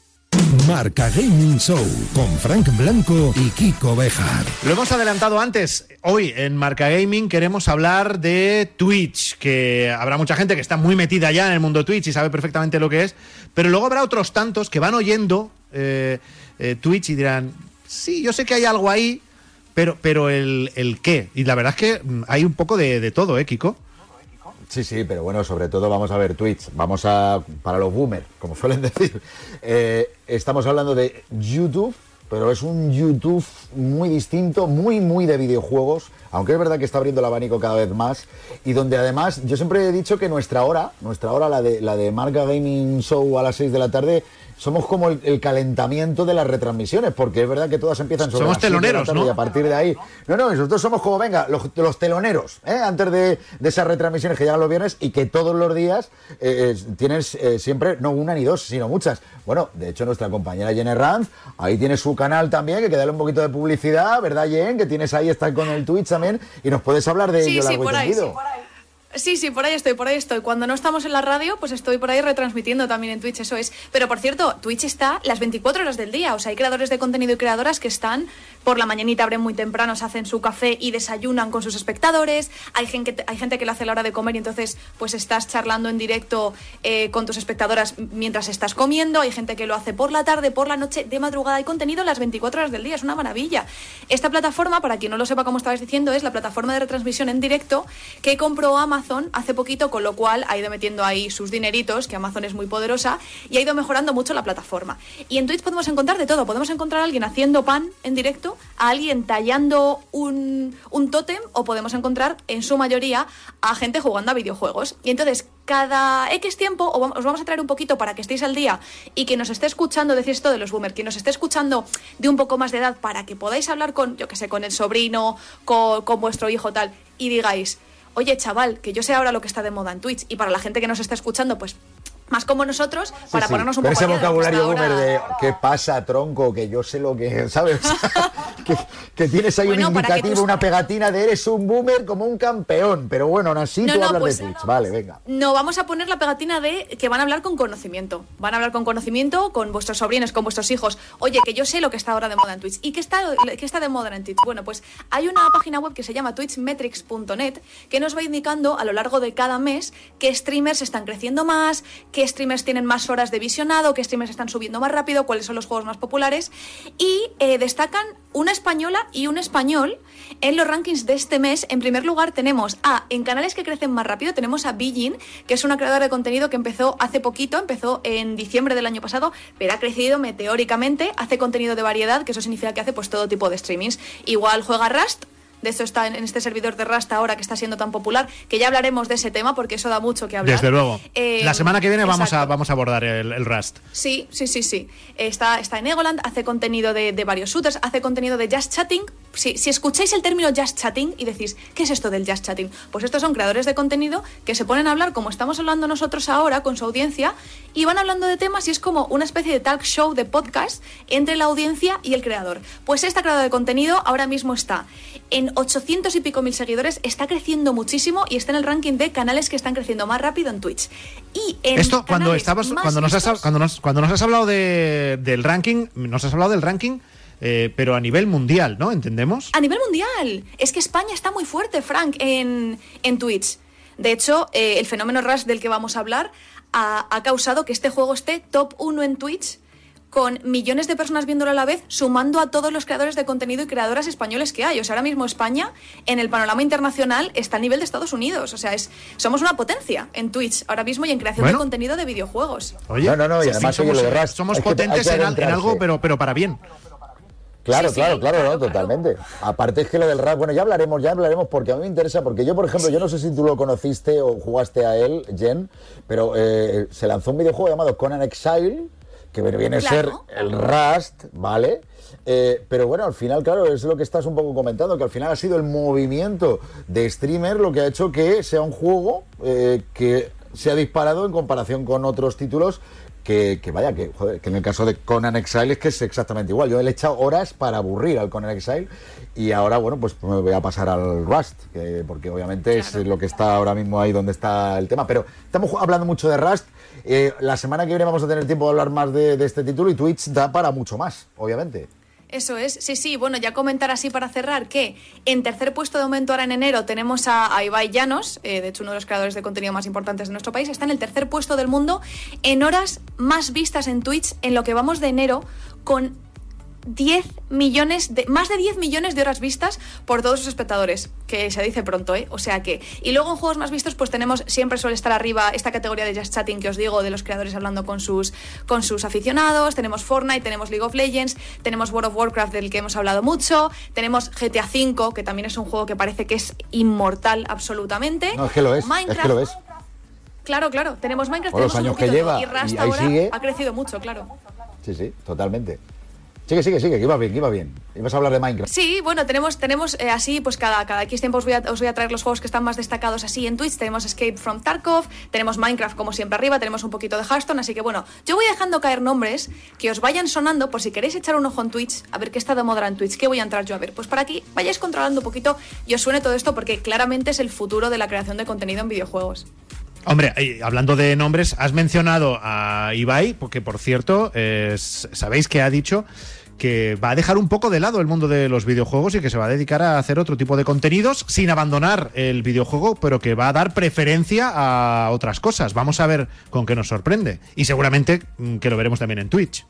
Marca Gaming Show con Frank Blanco y Kiko Bejar. Lo hemos adelantado antes. Hoy en Marca Gaming queremos hablar de Twitch, que habrá mucha gente que está muy metida ya en el mundo Twitch y sabe perfectamente lo que es, pero luego habrá otros tantos que van oyendo eh, eh, Twitch y dirán, sí, yo sé que hay algo ahí, pero, pero el, el qué. Y la verdad es que mm, hay un poco de, de todo, ¿eh, Kiko? Sí, sí, pero bueno, sobre todo vamos a ver Twitch. Vamos a. Para los boomers, como suelen decir. Eh, estamos hablando de YouTube, pero es un YouTube muy distinto, muy, muy de videojuegos. Aunque es verdad que está abriendo el abanico cada vez más. Y donde además, yo siempre he dicho que nuestra hora, nuestra hora, la de, la de Marca Gaming Show a las 6 de la tarde, somos como el, el calentamiento de las retransmisiones, porque es verdad que todas empiezan sobre Somos las siete de la teloneros, ¿no? y a partir de ahí. No, no, nosotros somos como, venga, los, los teloneros, ¿eh? antes de, de esas retransmisiones que llegan los viernes y que todos los días eh, eh, tienes eh, siempre, no una ni dos, sino muchas. Bueno, de hecho, nuestra compañera Jen Ranz, ahí tiene su canal también, que hay que darle un poquito de publicidad, ¿verdad, Jen? Que tienes ahí, está con el Twitch también, y nos puedes hablar de Sí, ello sí, por ahí, sí, por ahí. Sí, sí, por ahí estoy, por ahí estoy. Cuando no estamos en la radio, pues estoy por ahí retransmitiendo también en Twitch, eso es. Pero por cierto, Twitch está las 24 horas del día. O sea, hay creadores de contenido y creadoras que están por la mañanita, abren muy temprano, se hacen su café y desayunan con sus espectadores. Hay gente, hay gente que lo hace a la hora de comer y entonces pues estás charlando en directo eh, con tus espectadoras mientras estás comiendo. Hay gente que lo hace por la tarde, por la noche, de madrugada. Hay contenido las 24 horas del día, es una maravilla. Esta plataforma, para quien no lo sepa como estabais diciendo, es la plataforma de retransmisión en directo que compró Amazon hace poquito, con lo cual ha ido metiendo ahí sus dineritos, que Amazon es muy poderosa, y ha ido mejorando mucho la plataforma. Y en Twitch podemos encontrar de todo. Podemos encontrar a alguien haciendo pan en directo, a alguien tallando un, un tótem, o podemos encontrar, en su mayoría, a gente jugando a videojuegos. Y entonces, cada X tiempo os vamos a traer un poquito para que estéis al día y que nos esté escuchando, decir esto de los boomers, que nos esté escuchando de un poco más de edad para que podáis hablar con, yo que sé, con el sobrino, con, con vuestro hijo tal, y digáis, oye chaval, que yo sé ahora lo que está de moda en Twitch, y para la gente que nos está escuchando, pues más como nosotros, para Sí, sí, ponernos un con poco ese vocabulario boomer ahora- de ¿qué pasa, tronco? Que yo sé lo que, ¿sabes? que, que tienes ahí Bueno, un indicativo, una pegatina de eres un boomer como un campeón. Pero bueno, aún así No, tú no, hablas pues- de Twitch. Vale, venga. No, vamos a poner la pegatina de que van a hablar con conocimiento. Van a hablar con conocimiento con vuestros sobrinos, con vuestros hijos. Oye, que yo sé lo que está ahora de moda en Twitch. ¿Y qué está, qué está de moda en Twitch? Bueno, pues hay una página web que se llama twitchmetrics.net que nos va indicando a lo largo de cada mes qué streamers están creciendo más, qué streamers tienen más horas de visionado, qué streamers están subiendo más rápido, cuáles son los juegos más populares. Y eh, destacan una española y un español en los rankings de este mes. En primer lugar tenemos a, en canales que crecen más rápido, tenemos a Bijin, que es una creadora de contenido que empezó hace poquito, empezó en diciembre del año pasado, pero ha crecido meteóricamente, hace contenido de variedad, que eso significa que hace pues todo tipo de streamings. Igual juega Rust, de eso está en en este servidor de Rust ahora que está siendo tan popular, que ya hablaremos de ese tema porque eso da mucho que hablar. Desde luego. Eh, la semana que viene vamos a, vamos a abordar el, el Rust. Sí, sí, sí, sí. Está, está en Egoland, hace contenido de, de varios shooters, hace contenido de Just Chatting. Si, si escucháis el término Just Chatting y decís, ¿qué es esto del Just Chatting? Pues estos son creadores de contenido que se ponen a hablar como estamos hablando nosotros ahora con su audiencia y van hablando de temas y es como una especie de talk show de podcast entre la audiencia y el creador. Pues esta creadora de contenido ahora mismo está en 800 y pico mil seguidores, está creciendo muchísimo y está en el ranking de canales que están creciendo más rápido en Twitch. Y en Esto cuando estabas, cuando nos has, cuando nos, cuando nos has hablado de- del ranking, nos has hablado del ranking, eh, pero a nivel mundial, ¿no? ¿Entendemos? A nivel mundial. Es que España está muy fuerte, Frank, en, en Twitch. De hecho, eh, el fenómeno Rush del que vamos a hablar ha, ha causado que este juego esté top 1 en Twitch con millones de personas viéndolo a la vez, sumando a todos los creadores de contenido y creadoras españoles que hay. O sea, ahora mismo España, en el panorama internacional, está a nivel de Estados Unidos. O sea, es, somos una potencia en Twitch ahora mismo y en creación Bueno. de contenido de videojuegos. Oye, No, no, no, y además, sí, oye, somos, lo de Rust, somos potentes que en, al- algo, pero, pero para bien. Claro, Sí, sí, claro, claro, no, claro. totalmente. Aparte es que lo del rap, bueno, ya hablaremos, ya hablaremos, porque a mí me interesa, porque yo, por ejemplo, yo no sé si tú lo conociste o jugaste a él, Jen, pero eh, se lanzó un videojuego llamado Conan Exile, que viene a ser el Rust, ¿vale? Eh, pero bueno, al final, claro, es lo que estás un poco comentando, que al final ha sido el movimiento de streamer lo que ha hecho que sea un juego eh, que se ha disparado en comparación con otros títulos que, que vaya, que, joder, que en el caso de Conan Exile es que es exactamente igual. Yo le he echado horas para aburrir al Conan Exile y ahora, bueno, pues me voy a pasar al Rust, que- porque obviamente es lo que está ahora mismo ahí donde está el tema. Pero estamos hablando mucho de Rust. Eh, la semana que viene vamos a tener tiempo de hablar más de, este título y Twitch da para mucho más, obviamente. Eso es, sí, sí. Bueno, ya comentar así para cerrar que en tercer puesto de momento ahora en enero tenemos a, a Ibai Llanos, eh, de hecho uno de los creadores de contenido más importantes de nuestro país, está en el tercer puesto del mundo en horas más vistas en Twitch en lo que vamos de enero con 10 millones de más de 10 millones de horas vistas por todos sus espectadores, que se dice pronto, ¿eh? O sea que y luego en juegos más vistos pues tenemos siempre suele estar arriba esta categoría de Just Chatting que os digo de los creadores hablando con sus con sus aficionados, tenemos Fortnite, tenemos League of Legends, tenemos World of Warcraft del que hemos hablado mucho, tenemos GTA V, que también es un juego que parece que es inmortal absolutamente. No, es que lo es, es que lo es. Claro, claro, tenemos Minecraft, Por los tenemos un años que lleva, y Rust y ahí ahora sigue. ha crecido mucho, claro. Sí, sí, totalmente. Sigue, sigue, sigue, que iba bien, que iba bien. Ibas a hablar de Minecraft. Sí, bueno, tenemos, tenemos eh, así, pues cada, cada X tiempo os voy, a, os voy a traer los juegos que están más destacados así en Twitch. Tenemos Escape from Tarkov, tenemos Minecraft como siempre arriba, tenemos un poquito de Hearthstone, así que bueno, yo voy dejando caer nombres que os vayan sonando por si queréis echar un ojo en Twitch, a ver qué está de moda en Twitch, qué voy a entrar yo a ver. Pues para aquí vayáis controlando un poquito y os suene todo esto porque claramente es el futuro de la creación de contenido en videojuegos. Hombre, eh, hablando de nombres, has mencionado a Ibai, porque por cierto, eh, sabéis que ha dicho que va a dejar un poco de lado el mundo de los videojuegos y que se va a dedicar a hacer otro tipo de contenidos sin abandonar el videojuego, pero que va a dar preferencia a otras cosas. Vamos a ver con qué nos sorprende. Y seguramente mm, que lo veremos también en Twitch.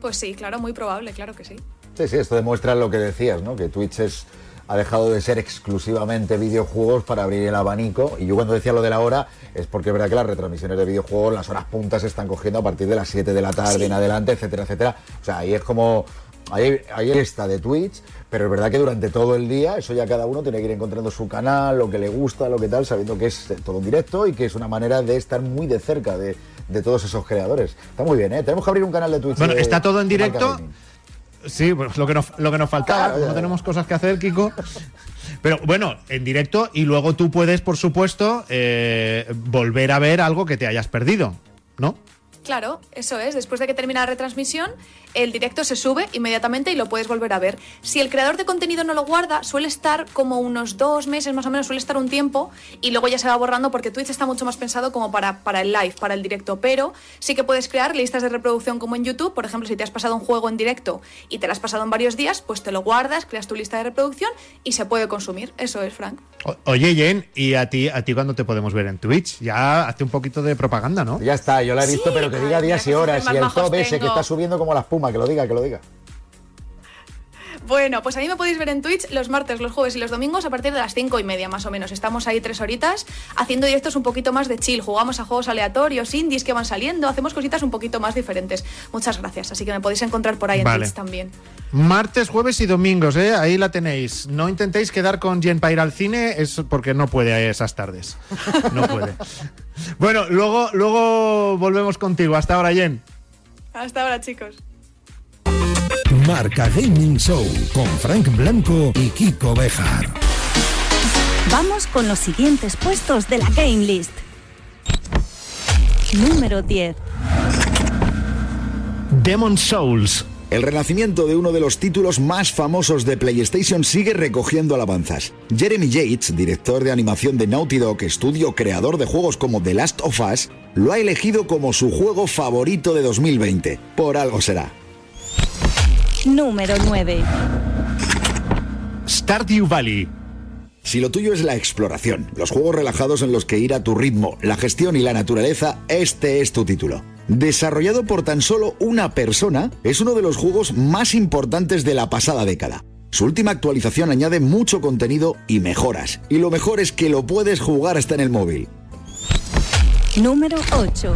Pues sí, claro, muy probable, claro que sí. Sí, sí, esto demuestra lo que decías, ¿no? Que Twitch es, ha dejado de ser exclusivamente videojuegos para abrir el abanico. Y yo cuando decía lo de la hora, es porque es verdad que las retransmisiones de videojuegos, las horas puntas se están cogiendo a partir de las 7 de la tarde Sí. en adelante, etcétera, etcétera. O sea, ahí es como Hay, hay esta de Twitch, pero es verdad que durante todo el día, eso ya cada uno tiene que ir encontrando su canal, lo que le gusta, lo que tal, sabiendo que es todo en directo y que es una manera de estar muy de cerca de, de todos esos creadores. Está muy bien, ¿eh? Tenemos que abrir un canal de Twitch. Bueno, de- está todo en directo. Gaming. Sí, pues lo que nos, lo que nos faltaba, Claro, no tenemos cosas que hacer, Kiko. Pero bueno, en directo y luego tú puedes, por supuesto, eh, volver a ver algo que te hayas perdido, ¿no? Claro, eso es. Después de que termina la retransmisión, el directo se sube inmediatamente y lo puedes volver a ver. Si el creador de contenido no lo guarda, suele estar como unos dos meses más o menos, suele estar un tiempo y luego ya se va borrando porque Twitch está mucho más pensado como para, para el live, para el directo. Pero sí que puedes crear listas de reproducción como en YouTube. Por ejemplo, si te has pasado un juego en directo y te lo has pasado en varios días, pues te lo guardas, creas tu lista de reproducción y se puede consumir. Eso es, Frank. O- oye, Jen, ¿y a ti, a ti cuándo te podemos ver en Twitch? Ya hace un poquito de propaganda, ¿no? Ya está, yo la he visto, Sí, pero que diga días y horas. súper Y el top ese que está subiendo como la que lo diga, que lo diga. Bueno, pues ahí me podéis ver en Twitch los martes, los jueves y los domingos a partir de las cinco y media más o menos. Estamos ahí tres horitas haciendo directos un poquito más de chill. Jugamos a juegos aleatorios, indies que van saliendo, hacemos cositas un poquito más diferentes. Muchas gracias. Así que me podéis encontrar por ahí en Vale. Twitch también. Martes, jueves y domingos, ¿eh? Ahí la tenéis. No intentéis quedar con Jen para ir al cine, es porque no puede a esas tardes. No puede. bueno, luego, luego volvemos contigo. Hasta ahora, Jen. Hasta ahora, chicos. Marca Gaming Show con Frank Blanco y Kiko Bejar. Vamos con los siguientes puestos de la Game List. Número 10. Demon Souls. El renacimiento de uno de los títulos más famosos de PlayStation sigue recogiendo alabanzas. Jeremy Yates, director de animación de Naughty Dog, estudio creador de juegos como The Last of Us, lo ha elegido como su juego favorito de 2020. Por algo será. Número 9. Stardew Valley. Si lo tuyo es la exploración, los juegos relajados en los que ir a tu ritmo, la gestión y la naturaleza, este es tu título. Desarrollado por tan solo una persona, es uno de los juegos más importantes de la pasada década. Su última actualización añade mucho contenido y mejoras, y lo mejor es que lo puedes jugar hasta en el móvil. Número 8.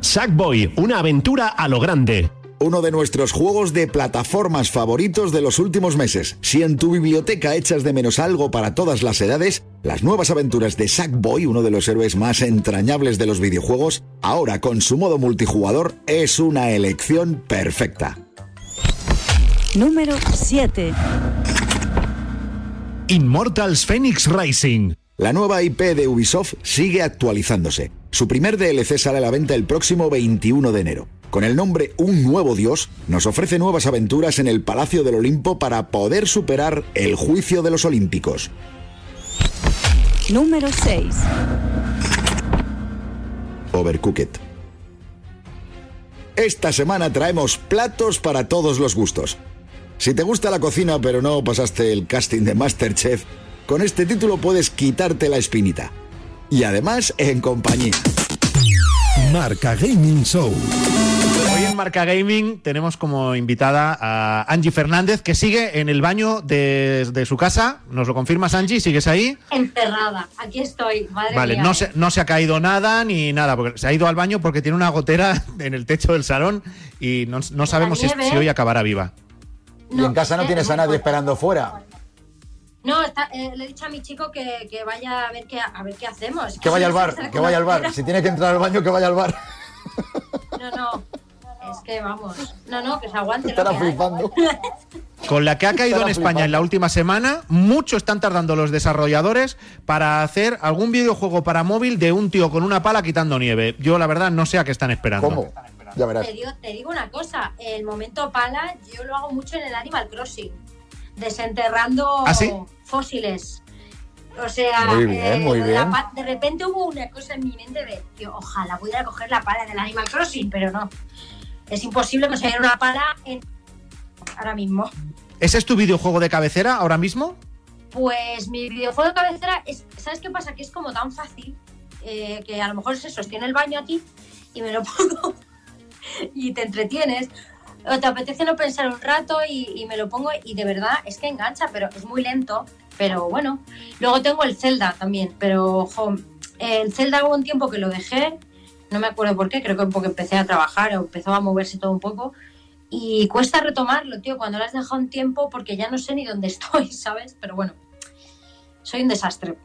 Sackboy, una aventura a lo grande. Uno de nuestros juegos de plataformas favoritos de los últimos meses. Si en tu biblioteca echas de menos algo para todas las edades, las nuevas aventuras de Sackboy, uno de los héroes más entrañables de los videojuegos, ahora con su modo multijugador, es una elección perfecta. Número 7. Immortals Phoenix Rising. La nueva IP de Ubisoft sigue actualizándose. Su primer DLC sale a la venta el próximo 21 de enero. Con el nombre Un Nuevo Dios, nos ofrece nuevas aventuras en el Palacio del Olimpo para poder superar el juicio de los Olímpicos. Número 6. Overcooked. Esta semana traemos platos para todos los gustos. Si te gusta la cocina pero no pasaste el casting de Masterchef, con este título puedes quitarte la espinita. Y además en compañía. Marca Gaming Show. Hoy en Marca Gaming tenemos como invitada a Angie Fernández, que sigue en el baño de, de su casa. ¿Nos lo confirmas, Angie? ¿Sigues ahí? Encerrada. Aquí estoy. Madre Vale, mía. no se, no se ha caído nada ni nada, porque se ha ido al baño porque tiene una gotera en el techo del salón y no, no sabemos si, hoy acabará viva. y en casa no tienes a nadie esperando fuera. No, está- eh, le he dicho a mi chico que, que vaya a ver qué, a ver qué hacemos. Que vaya al bar, que vaya al bar. Si tiene que entrar al baño, que vaya al bar. No, no. Es que vamos. No, no, que se aguante. lo Estará hay. flipando. Con la que ha caído en España flipando. en la última semana, mucho están tardando los desarrolladores para hacer algún videojuego para móvil de un tío con una pala quitando nieve. Yo la verdad no sé a qué están esperando. ¿Cómo? Ya verás. Te digo, te digo una cosa, el momento pala yo lo hago mucho en el Animal Crossing, desenterrando ¿Ah, sí? fósiles. O sea, Muy bien, muy lo de bien. repente hubo una cosa en mi mente de que ojalá pudiera coger la pala del Animal Crossing, pero no. Es imposible conseguir una pala en... ahora mismo. ¿Ese es tu videojuego de cabecera ahora mismo? Pues mi videojuego de cabecera es, ¿sabes qué pasa? Que es como tan fácil eh, que a lo mejor se sostiene el baño aquí y me lo pongo y te entretienes. O te apetece no pensar un rato y, me lo pongo y de verdad es que engancha, pero es muy lento. Pero bueno, luego tengo el Zelda también, pero ojo, el Zelda hubo un tiempo que lo dejé, no me acuerdo por qué, creo que porque empecé a trabajar o empezó a moverse todo un poco y cuesta retomarlo, tío, cuando lo has dejado un tiempo porque ya no sé ni dónde estoy, ¿sabes? Pero bueno, soy un desastre.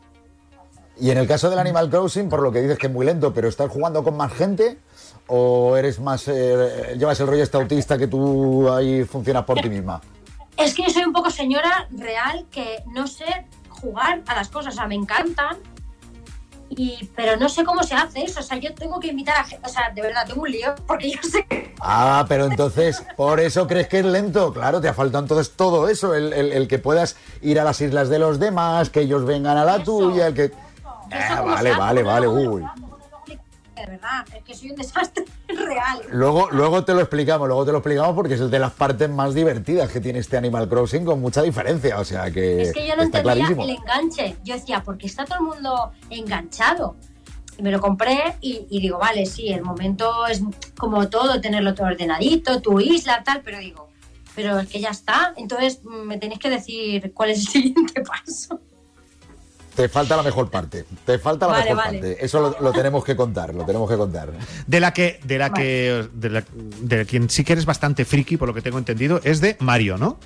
Y en el caso del Animal Crossing, por lo que dices que es muy lento, pero ¿estás jugando con más gente? ¿O eres más. Eh, llevas el rollo este autista que tú ahí funcionas por ti misma? Es que yo soy un poco señora real que no sé jugar a las cosas, o sea, me encantan, y, pero no sé cómo se hace eso. O sea, yo tengo que invitar a gente. O sea, de verdad, tengo un lío porque yo sé. Ah, pero entonces, por eso crees que es lento. Claro, te ha faltado entonces todo eso. El, el, el que puedas ir a las islas de los demás, que ellos vengan a la tuya, el que. Ah, vale, vale, vale, uy de verdad, es que soy un desastre real. Luego, luego te lo explicamos, luego te lo explicamos porque es de las partes más divertidas que tiene este Animal Crossing con mucha diferencia, o sea que Es que yo no entendía el enganche. Yo decía, ¿por qué está todo el mundo enganchado? Y me lo compré y, y, digo, vale, sí, el momento es como todo, tenerlo todo ordenadito, tu isla, tal, pero digo, pero es que ya está. Entonces me tenéis que decir cuál es el siguiente paso. Te falta la mejor parte. Te falta la mejor parte. Eso lo, tenemos que contar, lo tenemos que contar. De la que, de la que, de, la, de quien sí que eres bastante friki, por lo que tengo entendido, es de Mario, ¿no?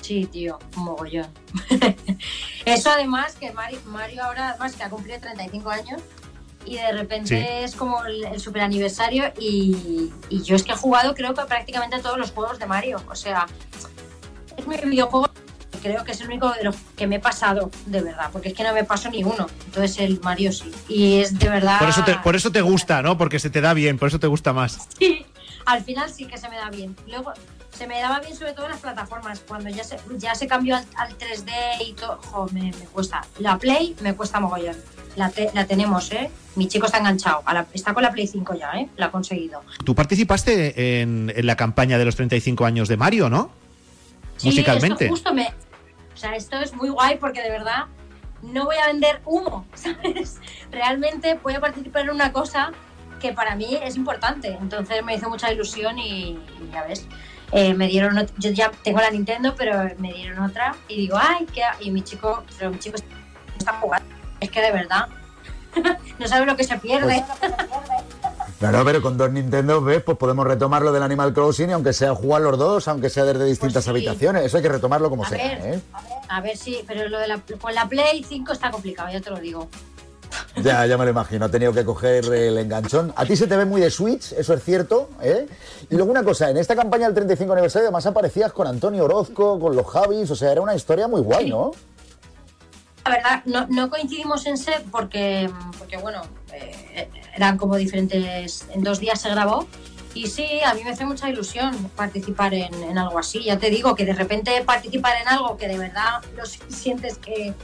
Sí, tío, un mogollón. Eso además que Mario, Mario ahora además que ha cumplido 35 años y de repente es como el, super aniversario y, y, yo es que he jugado creo que prácticamente todos los juegos de Mario. O sea, es mi videojuego creo que es el único de los que me he pasado, de verdad, porque es que no me paso ni uno. Entonces el Mario sí. Y es de verdad. Por eso te, por eso te gusta, ¿no? Porque se te da bien, por eso te gusta más. Sí, al final sí que se me da bien. Luego se me daba bien sobre todo en las plataformas. Cuando ya se, ya se cambió al, 3D y todo, me, cuesta. La Play me cuesta mogollón. La, la tenemos, ¿eh? Mi chico está enganchado. está con la Play 5 ya, ¿eh? La ha conseguido. Tú participaste en, en la campaña de los 35 años de Mario, ¿no? Sí, musicalmente. justo me, o sea, esto es muy guay porque de verdad no voy a vender humo, ¿sabes? Realmente voy a participar en una cosa que para mí es importante. Entonces me hizo mucha ilusión y, ya ves. Eh, me dieron yo ya tengo la Nintendo pero me dieron otra y digo ay qué y mi chico pero mi chico está jugando es que de verdad no sabe lo que se pierde pues Claro, pero con dos Nintendo, ¿ves? Pues podemos retomar lo del Animal Crossing, y aunque sea jugar los dos, aunque sea desde distintas pues habitaciones. Eso hay que retomarlo como sea. ¿eh? A ver, sí, pero lo de la, con la Play 5 está complicado, ya te lo digo. Ya, ya me lo imagino, ha tenido que coger el enganchón. A ti se te ve muy de Switch, eso es cierto. ¿eh? Y luego una cosa, en esta campaña del 35 aniversario además aparecías con Antonio Orozco, con los Javis, o sea, era una historia muy guay, ¿no? La verdad, no, no coincidimos en set porque, porque bueno, eran como diferentes, en dos días se grabó. Y sí, a mí me hace mucha ilusión participar en, algo así. Ya te digo que de repente participar en algo que de verdad lo sientes que,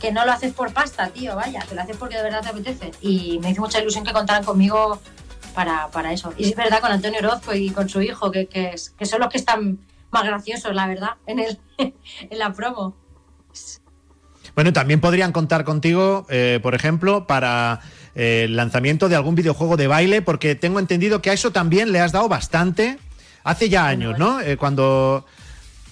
que no lo haces por pasta, tío, vaya, que lo haces porque de verdad te apetece. Y me hizo mucha ilusión que contaran conmigo para, para eso. Y es verdad con Antonio Orozco y con su hijo, que, que, que son los que están más graciosos, la verdad, en, el, en la promo. Bueno, también podrían contar contigo, eh, por ejemplo, para el lanzamiento de algún videojuego de baile, porque tengo entendido que a eso también le has dado bastante hace ya años, ¿no? Eh, cuando,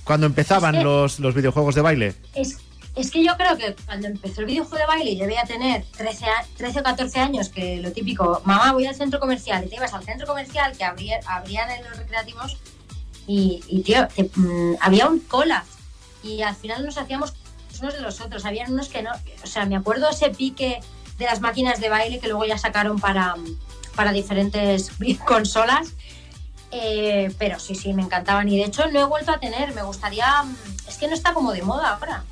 cuando empezaban los, los videojuegos de baile. Es, es, que yo creo que cuando empezó el videojuego de baile y debía tener 13, 13 o 14 años, que lo típico, mamá, voy al centro comercial, y te ibas al centro comercial que abría, abrían en los recreativos y, y tío, mm, había un cola y al final nos hacíamos unos de los otros. Habían unos que no, o sea, me acuerdo ese pique de las máquinas de baile que luego ya sacaron para, para diferentes consolas. Eh, pero sí, sí, me encantaban. Y de hecho no he vuelto a tener. Me gustaría. Es que no está como de moda ahora.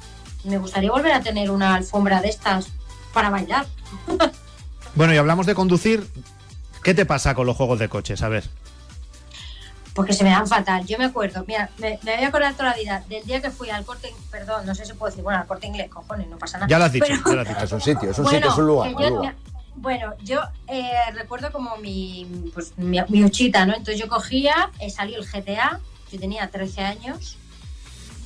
Me gustaría volver a tener una alfombra de estas para bailar. bueno, y hablamos de conducir. ¿Qué te pasa con los juegos de coches? A ver porque se me dan fatal. Yo me acuerdo, mira, me, voy a acordar toda la vida del día que fui al corte, perdón, no sé si puedo decir, bueno, al corte inglés, cojones, no pasa nada. Ya lo has dicho, ya lo has dicho. Es un sitio, es un sitio, es un lugar. bueno, yo eh, recuerdo como mi, pues, mi, uchita, ¿no? Entonces yo cogía, eh, salió el GTA, yo tenía 13 años,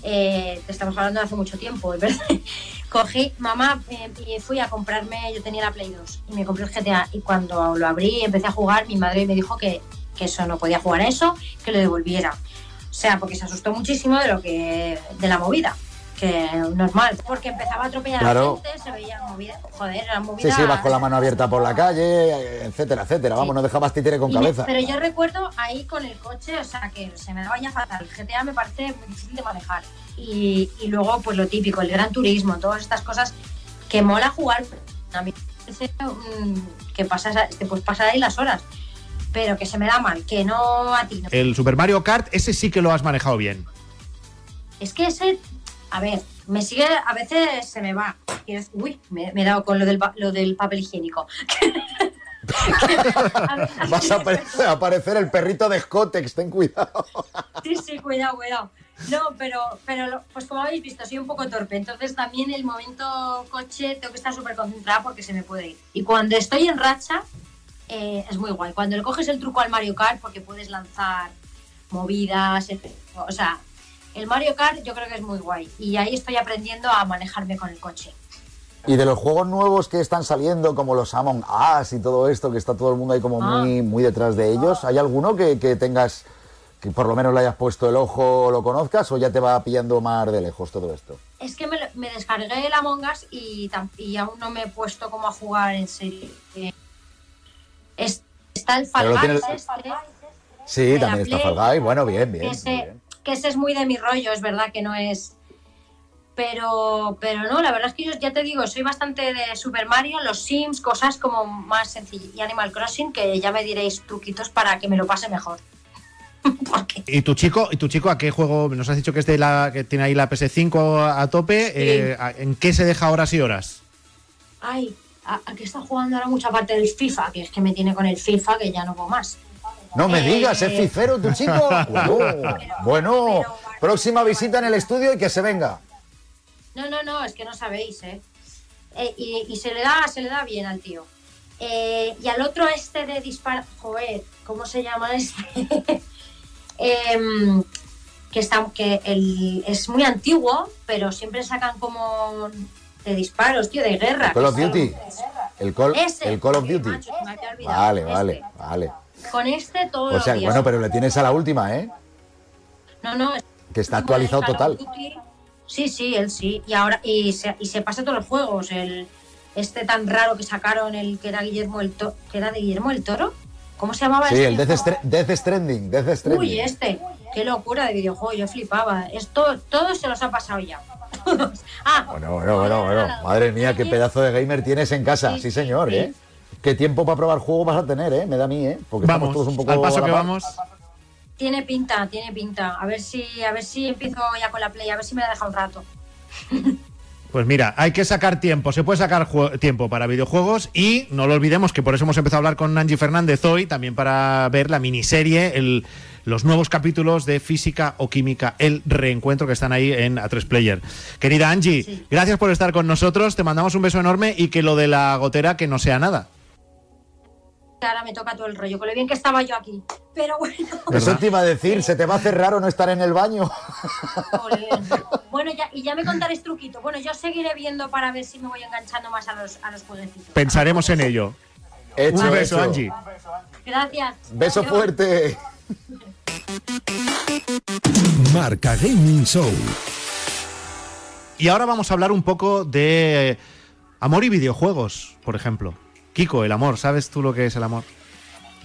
eh, te estamos hablando de hace mucho tiempo, ¿verdad? Cogí, mamá, y fui a comprarme, yo tenía la Play 2 y me compré el GTA y cuando lo abrí empecé a jugar, mi madre me dijo que que eso no podía jugar a eso, que lo devolviera. O sea, porque se asustó muchísimo de lo que de la movida. que normal, porque empezaba a atropellar Claro. a la gente, se veía movida, joder, eran Sí, movidas. sí, vas con la mano abierta por la calle, etcétera, etcétera. Vamos, no dejabas títere con Y me- cabeza. pero yo recuerdo ahí con el coche, o sea, que se me daba ya fatal. El GTA me parece muy difícil de manejar. Y, y luego, pues lo típico, el gran turismo, todas estas cosas que mola jugar. A mí me parece mm, que pasas, puedes pasar ahí las horas, pero que se me da mal, que no a ti. no. El Super Mario Kart, ese sí que lo has manejado bien. Es que ese, a ver, me sigue, a veces se me va. Y es- Uy, me, me he dado con lo del, pa- lo del papel higiénico. Vas a apare- a aparecer el perrito de Scotex, ten cuidado. Sí, sí, cuidado, cuidado. No, pero, pero pues como habéis visto, soy un poco torpe. Entonces también el momento coche tengo que estar súper concentrada porque se me puede ir. Y cuando estoy en racha, eh, es muy guay. Cuando le coges el truco al Mario Kart, porque puedes lanzar movidas, etc. o sea, el Mario Kart yo creo que es muy guay. Y ahí estoy aprendiendo a manejarme con el coche. Y de los juegos nuevos que están saliendo, como los Among Us y todo esto, que está todo el mundo ahí como Ah. muy, muy detrás de ellos, ¿hay alguno que, que tengas, que por lo menos le hayas puesto el ojo o lo conozcas, o ya te va pillando más de lejos todo esto? Es que me, descargué el Among Us y aún no me he puesto como a jugar en serio. Eh, es- está el Fall Guys este, Sí, también está. Fall Guy. Bueno, bien, bien. que, ese, bien. que ese es muy de mi rollo, es verdad que no es... Pero, pero no, la verdad es que yo ya te digo, soy bastante de Super Mario, los Sims, cosas como más sencillas. Y Animal Crossing, que ya me diréis truquitos para que me lo pase mejor. ¿Y tu chico, y tu chico a qué juego? Nos has dicho que es de la que tiene ahí la PS5 a tope. eh, ¿a- ¿En qué se deja horas y horas? Ay, ¿a, a qué está jugando ahora mucha parte del FIFA? Que es que me tiene con el FIFA que ya no puedo más. No me Eh, digas, ¿es fifero tu chico? Bueno, bueno, próxima visita en el estudio y que se venga. No, no, no, es que no sabéis, ¿eh? Eh, y, y se le da, se le da bien al tío. Eh, y al otro este de dispar, joder, ¿cómo se llama este? Em, que está, que el, es muy antiguo, pero siempre sacan como de disparos, tío, de guerra. Call of Duty. El Call, el Call of Duty. macho. Vale, Este. vale, vale. Con este todo O sea, bueno, pero le tienes a la última, ¿eh? No, no, Que está actualizado total. Sí, sí, él sí. Y ahora y se, y se pasa todos los juegos. El este tan raro que sacaron, el que era Guillermo el Toro, que era de Guillermo el Toro. ¿Cómo se llamaba Sí, este? el Death, Death Stranding, Death Stranding. Uy, este. Qué locura de videojuego, yo flipaba. Esto, todos se los ha pasado ya. Ah, Bueno, bueno, bueno, bueno. Madre mía, qué pedazo de gamer tienes en casa. Sí, Sí, señor, sí. ¿eh? ¿Qué tiempo para probar juegos vas a tener, eh? Me da a mí, ¿eh? Porque Vamos, estamos todos un poco al paso que vamos. tiene pinta, tiene pinta. A ver si, a ver si empiezo ya con la play, a ver si me la deja un rato. Pues mira, hay que sacar tiempo, se puede sacar tiempo para videojuegos y no lo olvidemos que por eso hemos empezado a hablar con Angie Fernández hoy, también para ver la miniserie, el, los nuevos capítulos de Física o Química, el reencuentro que están ahí en A3 Player. Querida Angie, Sí. gracias por estar con nosotros, te mandamos un beso enorme y que lo de la gotera que no sea nada. Ahora me toca todo el rollo, con lo bien que estaba yo aquí. Pero bueno. Eso te iba a decir, se te va a hacer raro no estar en el baño. Joder. Bueno, ya, y ya me contaréis truquito. Bueno, yo seguiré viendo para ver si me voy enganchando más a los, a los jueguecitos. Pensaremos en ello. Hecho, un beso, hecho. Angie. Gracias. Beso Adiós. fuerte. Marca Gaming Show. Y ahora vamos a hablar un poco de amor y videojuegos, por ejemplo. Kiko, el amor, ¿sabes tú lo que es el amor?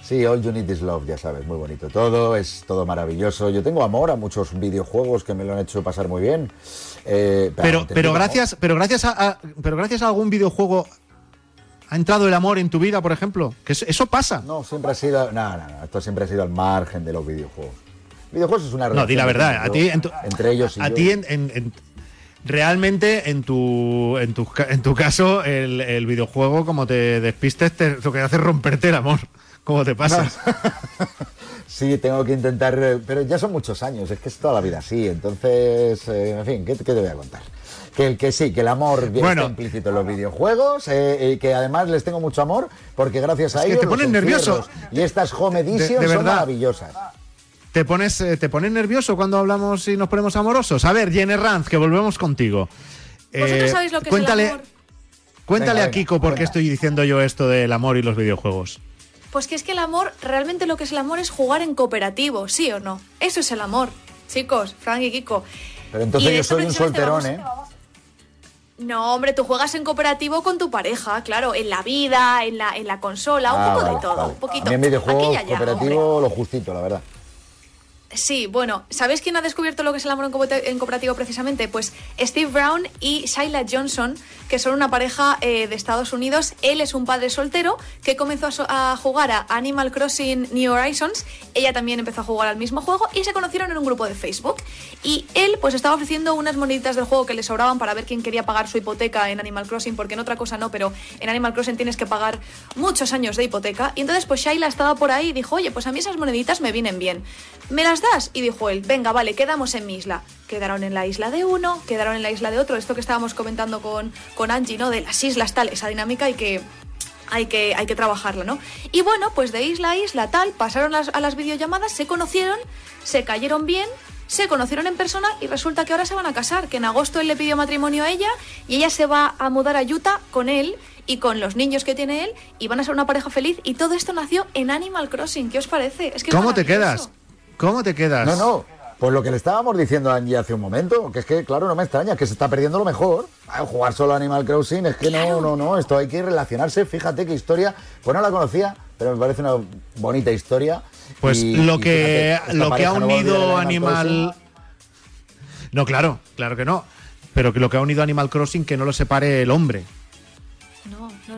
Sí, All You Need Is Love, ya sabes, muy bonito todo, es todo maravilloso. Yo tengo amor a muchos videojuegos que me lo han hecho pasar muy bien. Eh, Pero, pero gracias, pero gracias a, a- pero gracias a algún videojuego ha entrado el amor en tu vida, por ejemplo. Que eso, pasa. No, siempre ha sido. No, no, no, esto siempre ha sido al margen de los videojuegos. Videojuegos es una No, di la verdad. A ti, en tu- entre ellos y a ti en, en- en- realmente en tu, en tu, en tu caso el, el videojuego como te despistes te, lo que hace es romperte el amor. ¿Cómo te pasas? Sí, tengo que intentar, pero ya son muchos años, es que es toda la vida así, entonces, eh, en fin, ¿qué, qué te voy a contar? Que el que sí, que el amor Bueno. está implícito en los videojuegos eh, y que además les tengo mucho amor porque gracias a Es que ellos te ponen nervioso. y estas home editions De- de son maravillosas. ¿Te pones, eh, ¿Te pones nervioso cuando hablamos y nos ponemos amorosos? A ver, Jenny Ranz, que volvemos contigo. ¿Vosotros Eh, sabéis lo que cuéntale, es el amor? Cuéntale Venga, a Kiko por qué estoy diciendo yo esto del amor y los videojuegos. Pues que es que el amor, realmente lo que es el amor es jugar en cooperativo, ¿sí o no? Eso es el amor. Chicos, Frank y Kiko. Pero entonces yo soy un solterón, ¿eh? No, hombre, tú juegas en cooperativo con tu pareja, claro, en la vida, en la, en la consola, un Ah, poco vale, de todo, vale. un poquito. A mí en videojuegos cooperativo lo justito, la verdad. Sí, bueno, ¿sabéis quién ha descubierto lo que es el amor en coope- en cooperativo precisamente? Pues Steve Brown y Shyla Johnson, que son una pareja eh, de Estados Unidos. Él es un padre soltero que comenzó a jugar a Animal Crossing New Horizons. Ella también empezó a jugar al mismo juego y se conocieron en un grupo de Facebook. Y él pues estaba ofreciendo unas moneditas del juego que le sobraban para ver quién quería pagar su hipoteca en Animal Crossing, porque en otra cosa no, pero en Animal Crossing tienes que pagar muchos años de hipoteca. Y entonces pues Shyla estaba por ahí y dijo, oye, pues a mí esas moneditas me vienen bien. ¿Me las das? Y dijo él, venga, vale, quedamos en mi isla. Quedaron en la isla de uno, quedaron en la isla de otro. Esto que estábamos comentando con, con Angie, ¿no? De las islas, tal, esa dinámica hay que, hay que, hay que trabajarla, ¿no? Y bueno, pues de isla a isla, tal, pasaron las- a las videollamadas, se conocieron, se cayeron bien, se conocieron en persona y resulta que ahora se van a casar, que en agosto él le pidió matrimonio a ella y ella se va a mudar a Utah con él y con los niños que tiene él y van a ser una pareja feliz y todo esto nació en Animal Crossing. ¿Qué os parece? Es que es ¿Cómo te quedas? ¿Cómo te quedas? No, no. Pues lo que le estábamos diciendo a Angie hace un momento, que es que, claro, no me extraña, que se está perdiendo lo mejor. Ah, Jugar solo a Animal Crossing, es que no, no, no, esto hay que relacionarse. Fíjate qué historia, pues no la conocía, pero me parece una bonita historia. Pues Y- lo y que, fíjate, lo que ha no unido Animal... Crossing. No, claro, claro que no. Pero que lo que ha unido Animal Crossing que no lo separe el hombre.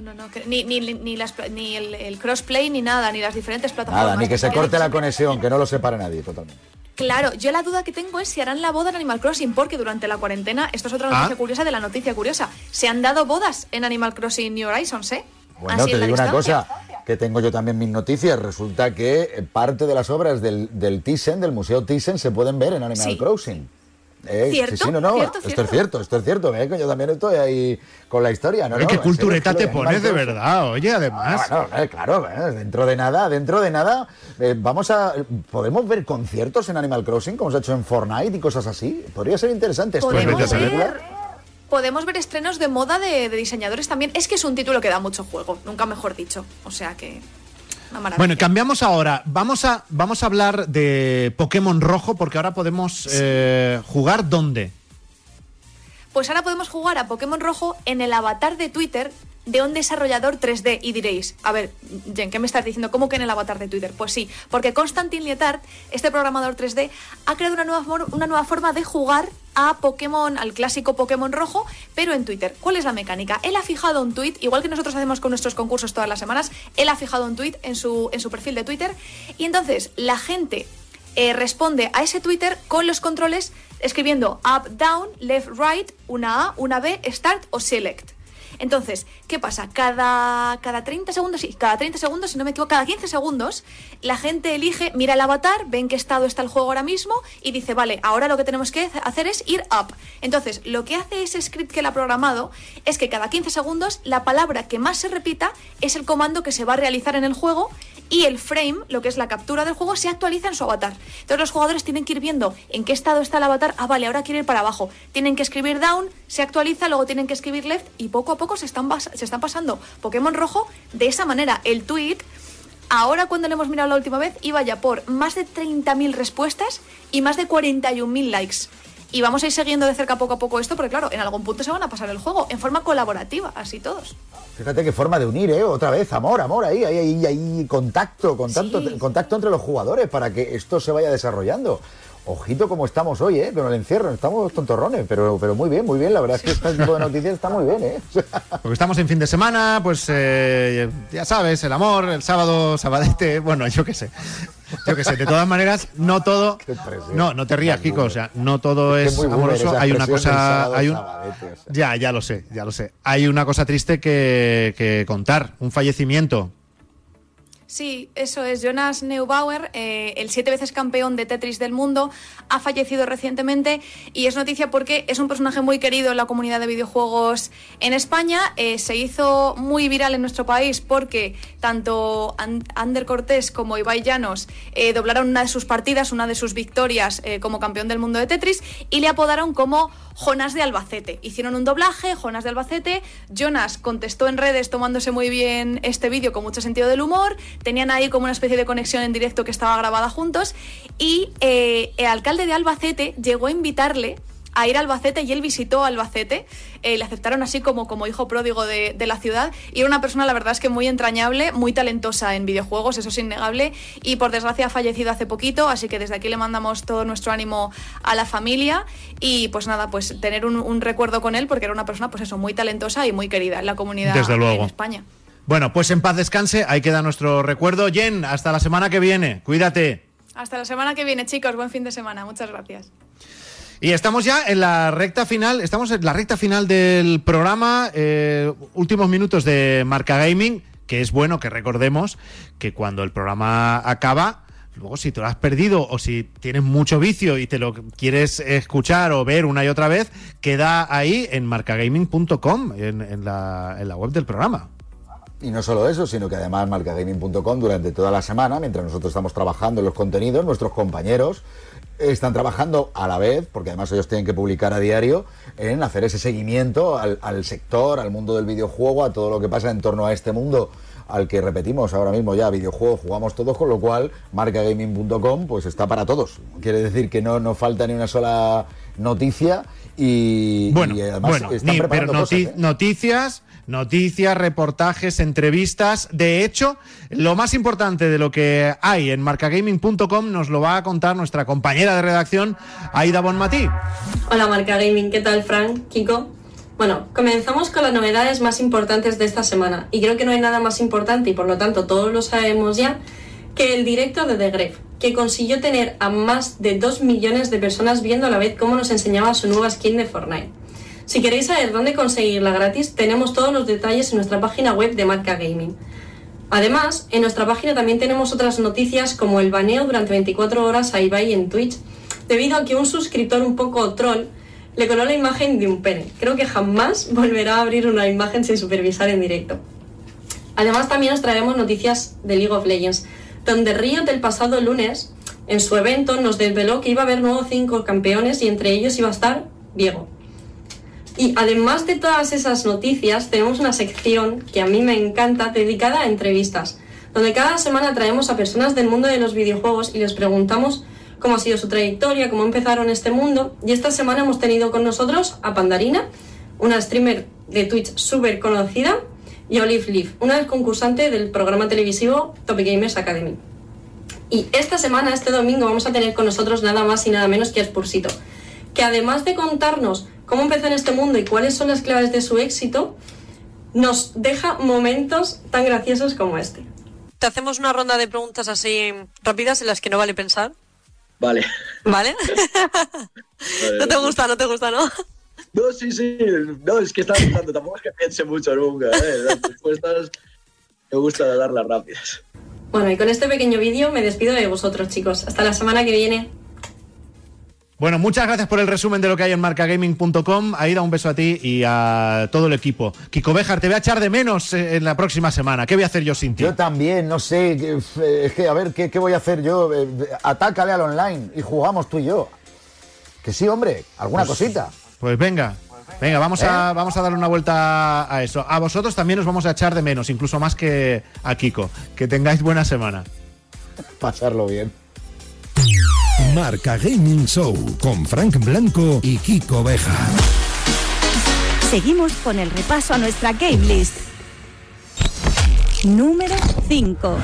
No, no, no, Ni, ni, ni, las ni el, el crossplay ni nada, ni las diferentes plataformas. Nada, ni que se corte la conexión, que no lo separe nadie, totalmente. Claro, yo la duda que tengo es si harán la boda en Animal Crossing, porque durante la cuarentena, esto es otra Ah. noticia curiosa de la noticia curiosa, se han dado bodas en Animal Crossing New Horizons, ¿eh? Bueno, Así te digo una cosa, que tengo yo también mis noticias. Resulta que parte de las obras del, del Thyssen, del Museo Thyssen, se pueden ver en Animal Sí. Crossing. Eh, Cierto, sí, sí, no, no, cierto, esto cierto. es cierto, esto es cierto, eh, que yo también estoy ahí con la historia. No, qué cultureta te pones de verdad, oye, además. Ah, bueno, eh, claro, eh, dentro de nada, dentro de nada, eh, vamos a, podemos ver conciertos en Animal Crossing como se ha hecho en Fortnite y cosas así. Podría ser interesante. Esto Podemos a saber. ver, podemos ver estrenos de moda de, de diseñadores también. Es que es un título que da mucho juego, nunca mejor dicho. O sea que. Bueno, cambiamos ahora. Vamos a, vamos a hablar de Pokémon Rojo porque ahora podemos eh, jugar dónde. Pues ahora podemos jugar a Pokémon Rojo en el avatar de Twitter de un desarrollador 3D. Y diréis, a ver, Jen, ¿qué me estás diciendo? ¿Cómo que en el avatar de Twitter? Pues sí, porque Constantin Lietard, este programador 3D, ha creado una nueva, una nueva forma de jugar a Pokémon, al clásico Pokémon Rojo, pero en Twitter. ¿Cuál es la mecánica? Él ha fijado un tweet, igual que nosotros hacemos con nuestros concursos todas las semanas, él ha fijado un tweet en su, en su perfil de Twitter y entonces la gente eh, responde a ese Twitter con los controles escribiendo up, down, left, right, una A, una B, start o select. Entonces, ¿qué pasa? Cada, cada 30 segundos, sí, cada 30 segundos, si no me equivoco, cada 15 segundos, la gente elige, mira el avatar, ve en qué estado está el juego ahora mismo y dice, vale, ahora lo que tenemos que hacer es ir up. Entonces, lo que hace ese script que él ha programado es que cada 15 segundos la palabra que más se repita es el comando que se va a realizar en el juego y el frame, lo que es la captura del juego, se actualiza en su avatar. Entonces los jugadores tienen que ir viendo en qué estado está el avatar. Ah, vale, ahora quiere ir para abajo. Tienen que escribir down, se actualiza, luego tienen que escribir left y poco a poco se están, se están pasando Pokémon rojo de esa manera. El tweet, ahora cuando le hemos mirado la última vez, iba ya por más de 30.000 respuestas y más de 41.000 likes. Y vamos a ir siguiendo de cerca poco a poco esto, porque claro, en algún punto se van a pasar el juego, en forma colaborativa, así todos. Fíjate qué forma de unir, ¿eh? Otra vez, amor, amor, ahí, ahí, ahí, ahí contacto, contacto, Sí. contacto entre los jugadores para que esto se vaya desarrollando. Ojito como estamos hoy, ¿eh? Con el encierro, estamos tontorrones, pero, pero muy bien, muy bien. La verdad es que este tipo de noticias está muy bien, ¿eh? Porque estamos en fin de semana, pues eh, ya sabes, el amor, el sábado, sabadete, bueno, yo qué sé. Yo qué sé, de todas maneras, no todo. No, no te rías, Kiko, o sea, no todo Es amoroso. Hay una cosa. Hay un, sabadete, o sea. ya, ya lo sé, ya lo sé. Hay una cosa triste que, que contar, un fallecimiento. Sí, eso es. Jonas Neubauer, eh, el siete veces campeón de Tetris del mundo, ha fallecido recientemente y es noticia porque es un personaje muy querido en la comunidad de videojuegos en España. Eh, se hizo muy viral en nuestro país porque tanto An- Ander Cortés como Ibai Llanos eh, doblaron una de sus partidas, una de sus victorias como campeón del mundo de Tetris y le apodaron como Jonas de Albacete. Hicieron un doblaje, Jonas de Albacete. Jonas contestó en redes tomándose muy bien este vídeo con mucho sentido del humor. Tenían ahí como una especie de conexión en directo que estaba grabada juntos. Y eh, el alcalde de Albacete llegó a invitarle a ir a Albacete y él visitó Albacete. Eh, le aceptaron así como, como hijo pródigo de, de, la ciudad. Y era una persona, la verdad es que muy entrañable, muy talentosa en videojuegos, eso es innegable. Y por desgracia ha fallecido hace poquito, así que desde aquí le mandamos todo nuestro ánimo a la familia. Y pues nada, pues tener un, un recuerdo con él, porque era una persona, pues eso, muy talentosa y muy querida en la comunidad desde luego. en España. Bueno, pues en paz descanse, ahí queda nuestro recuerdo. Jen, hasta la semana que viene, cuídate. Hasta la semana que viene, chicos, buen fin de semana, muchas gracias. Y estamos ya en la recta final, estamos en la recta final del programa, eh, últimos minutos de Marca Gaming, que es bueno que recordemos que cuando el programa acaba, luego si te lo has perdido o si tienes mucho vicio y te lo quieres escuchar o ver una y otra vez, queda ahí en marcagaming.com, en, en, la, en la web del programa. Y no solo eso, sino que además marcagaming.com durante toda la semana, mientras nosotros estamos trabajando en los contenidos, nuestros compañeros están trabajando a la vez, porque además ellos tienen que publicar a diario, en hacer ese seguimiento al, al, sector, al mundo del videojuego, a todo lo que pasa en torno a este mundo al que repetimos ahora mismo ya videojuegos jugamos todos, con lo cual marcagaming.com pues está para todos. Quiere decir que no nos falta ni una sola noticia y, bueno, y además bueno, están ni, preparando pero noti cosas, ¿eh? noticias noticias, reportajes, entrevistas. De hecho, lo más importante de lo que hay en marcagaming.com nos lo va a contar nuestra compañera de redacción, Aida Bonmatí. Hola Marca Gaming, ¿qué tal Frank, Kiko? Bueno, comenzamos con las novedades más importantes de esta semana y creo que no hay nada más importante y por lo tanto todos lo sabemos ya que el directo de The Gref, que consiguió tener a más de 2 millones de personas viendo a la vez cómo nos enseñaba su nueva skin de Fortnite. Si queréis saber dónde conseguirla gratis, tenemos todos los detalles en nuestra página web de Marca Gaming. Además, en nuestra página también tenemos otras noticias como el baneo durante 24 horas a Ibai en Twitch, debido a que un suscriptor un poco troll le coló la imagen de un pene. Creo que jamás volverá a abrir una imagen sin supervisar en directo. Además, también os traemos noticias de League of Legends, donde Riot del pasado lunes, en su evento, nos desveló que iba a haber nuevos 5 campeones y entre ellos iba a estar Diego. Y además de todas esas noticias, tenemos una sección que a mí me encanta dedicada a entrevistas, donde cada semana traemos a personas del mundo de los videojuegos y les preguntamos cómo ha sido su trayectoria, cómo empezaron este mundo. Y esta semana hemos tenido con nosotros a Pandarina, una streamer de Twitch súper conocida, y Olive Leaf, una concursante del programa televisivo Top Gamers Academy. Y esta semana, este domingo, vamos a tener con nosotros nada más y nada menos que a Spursito, que además de contarnos cómo empezó en este mundo y cuáles son las claves de su éxito, nos deja momentos tan graciosos como este. Te hacemos una ronda de preguntas así rápidas en las que no vale pensar. Vale. ¿Vale? vale no te gusta, no te gusta, ¿no? No, sí, sí. No, es que estaba pensando, tampoco es que piense mucho nunca. ¿eh? Las respuestas me gusta darlas rápidas. Bueno, y con este pequeño vídeo me despido de vosotros, chicos. Hasta la semana que viene. Bueno, muchas gracias por el resumen de lo que hay en marcagaming.com. Aida, un beso a ti y a todo el equipo. Kiko Bejar, te voy a echar de menos en la próxima semana. ¿Qué voy a hacer yo sin ti? Yo también, no sé. Es que, a ver, ¿qué, qué voy a hacer yo? Eh, Atácale al online y jugamos tú y yo. Que sí, hombre, alguna Pues- cosita. Pues venga. Venga, vamos, a, vamos a darle una vuelta a eso. A vosotros también os vamos a echar de menos, incluso más que a Kiko. Que tengáis buena semana. Pasarlo bien. Marca Gaming Show con Frank Blanco y Kiko Beja. Seguimos con el repaso a nuestra game list. Número 5.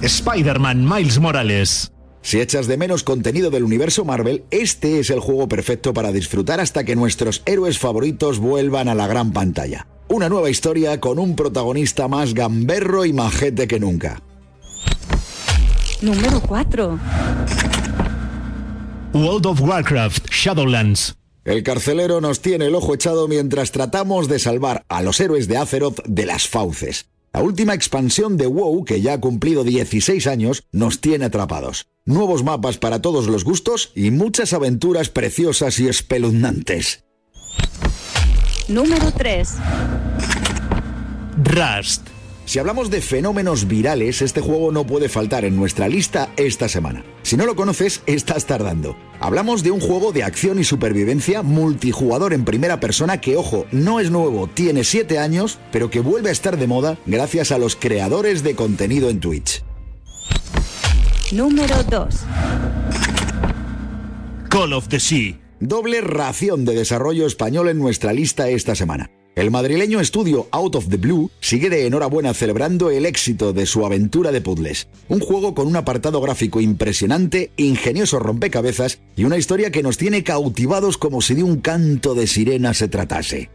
Spider-Man Miles Morales. Si echas de menos contenido del universo Marvel, este es el juego perfecto para disfrutar hasta que nuestros héroes favoritos vuelvan a la gran pantalla. Una nueva historia con un protagonista más gamberro y majete que nunca. Número 4. World of Warcraft Shadowlands. El carcelero nos tiene el ojo echado mientras tratamos de salvar a los héroes de Azeroth de las fauces. La última expansión de WoW, que ya ha cumplido 16 años, nos tiene atrapados. Nuevos mapas para todos los gustos y muchas aventuras preciosas y espeluznantes. Número 3. Rust. Si hablamos de fenómenos virales, este juego no puede faltar en nuestra lista esta semana. Si no lo conoces, estás tardando. Hablamos de un juego de acción y supervivencia multijugador en primera persona que, ojo, no es nuevo, tiene 7 años, pero que vuelve a estar de moda gracias a los creadores de contenido en Twitch. Número 2. Call of the Sea. Doble ración de desarrollo español en nuestra lista esta semana. El madrileño estudio Out of the Blue sigue de enhorabuena celebrando el éxito de su aventura de puzzles. Un juego con un apartado gráfico impresionante, ingenioso rompecabezas y una historia que nos tiene cautivados como si de un canto de sirena se tratase.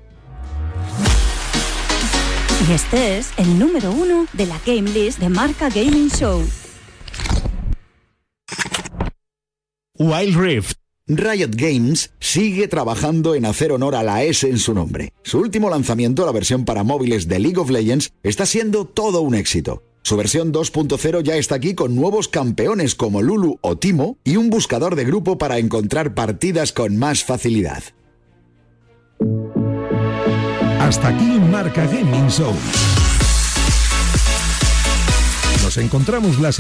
Y este es el número uno de la Game List de Marca Gaming Show. Wild Rift. Riot Games sigue trabajando en hacer honor a la S en su nombre. Su último lanzamiento, la versión para móviles de League of Legends, está siendo todo un éxito. Su versión 2.0 ya está aquí con nuevos campeones como Lulu o Timo y un buscador de grupo para encontrar partidas con más facilidad. Hasta aquí Marca Gaming Show. Nos encontramos la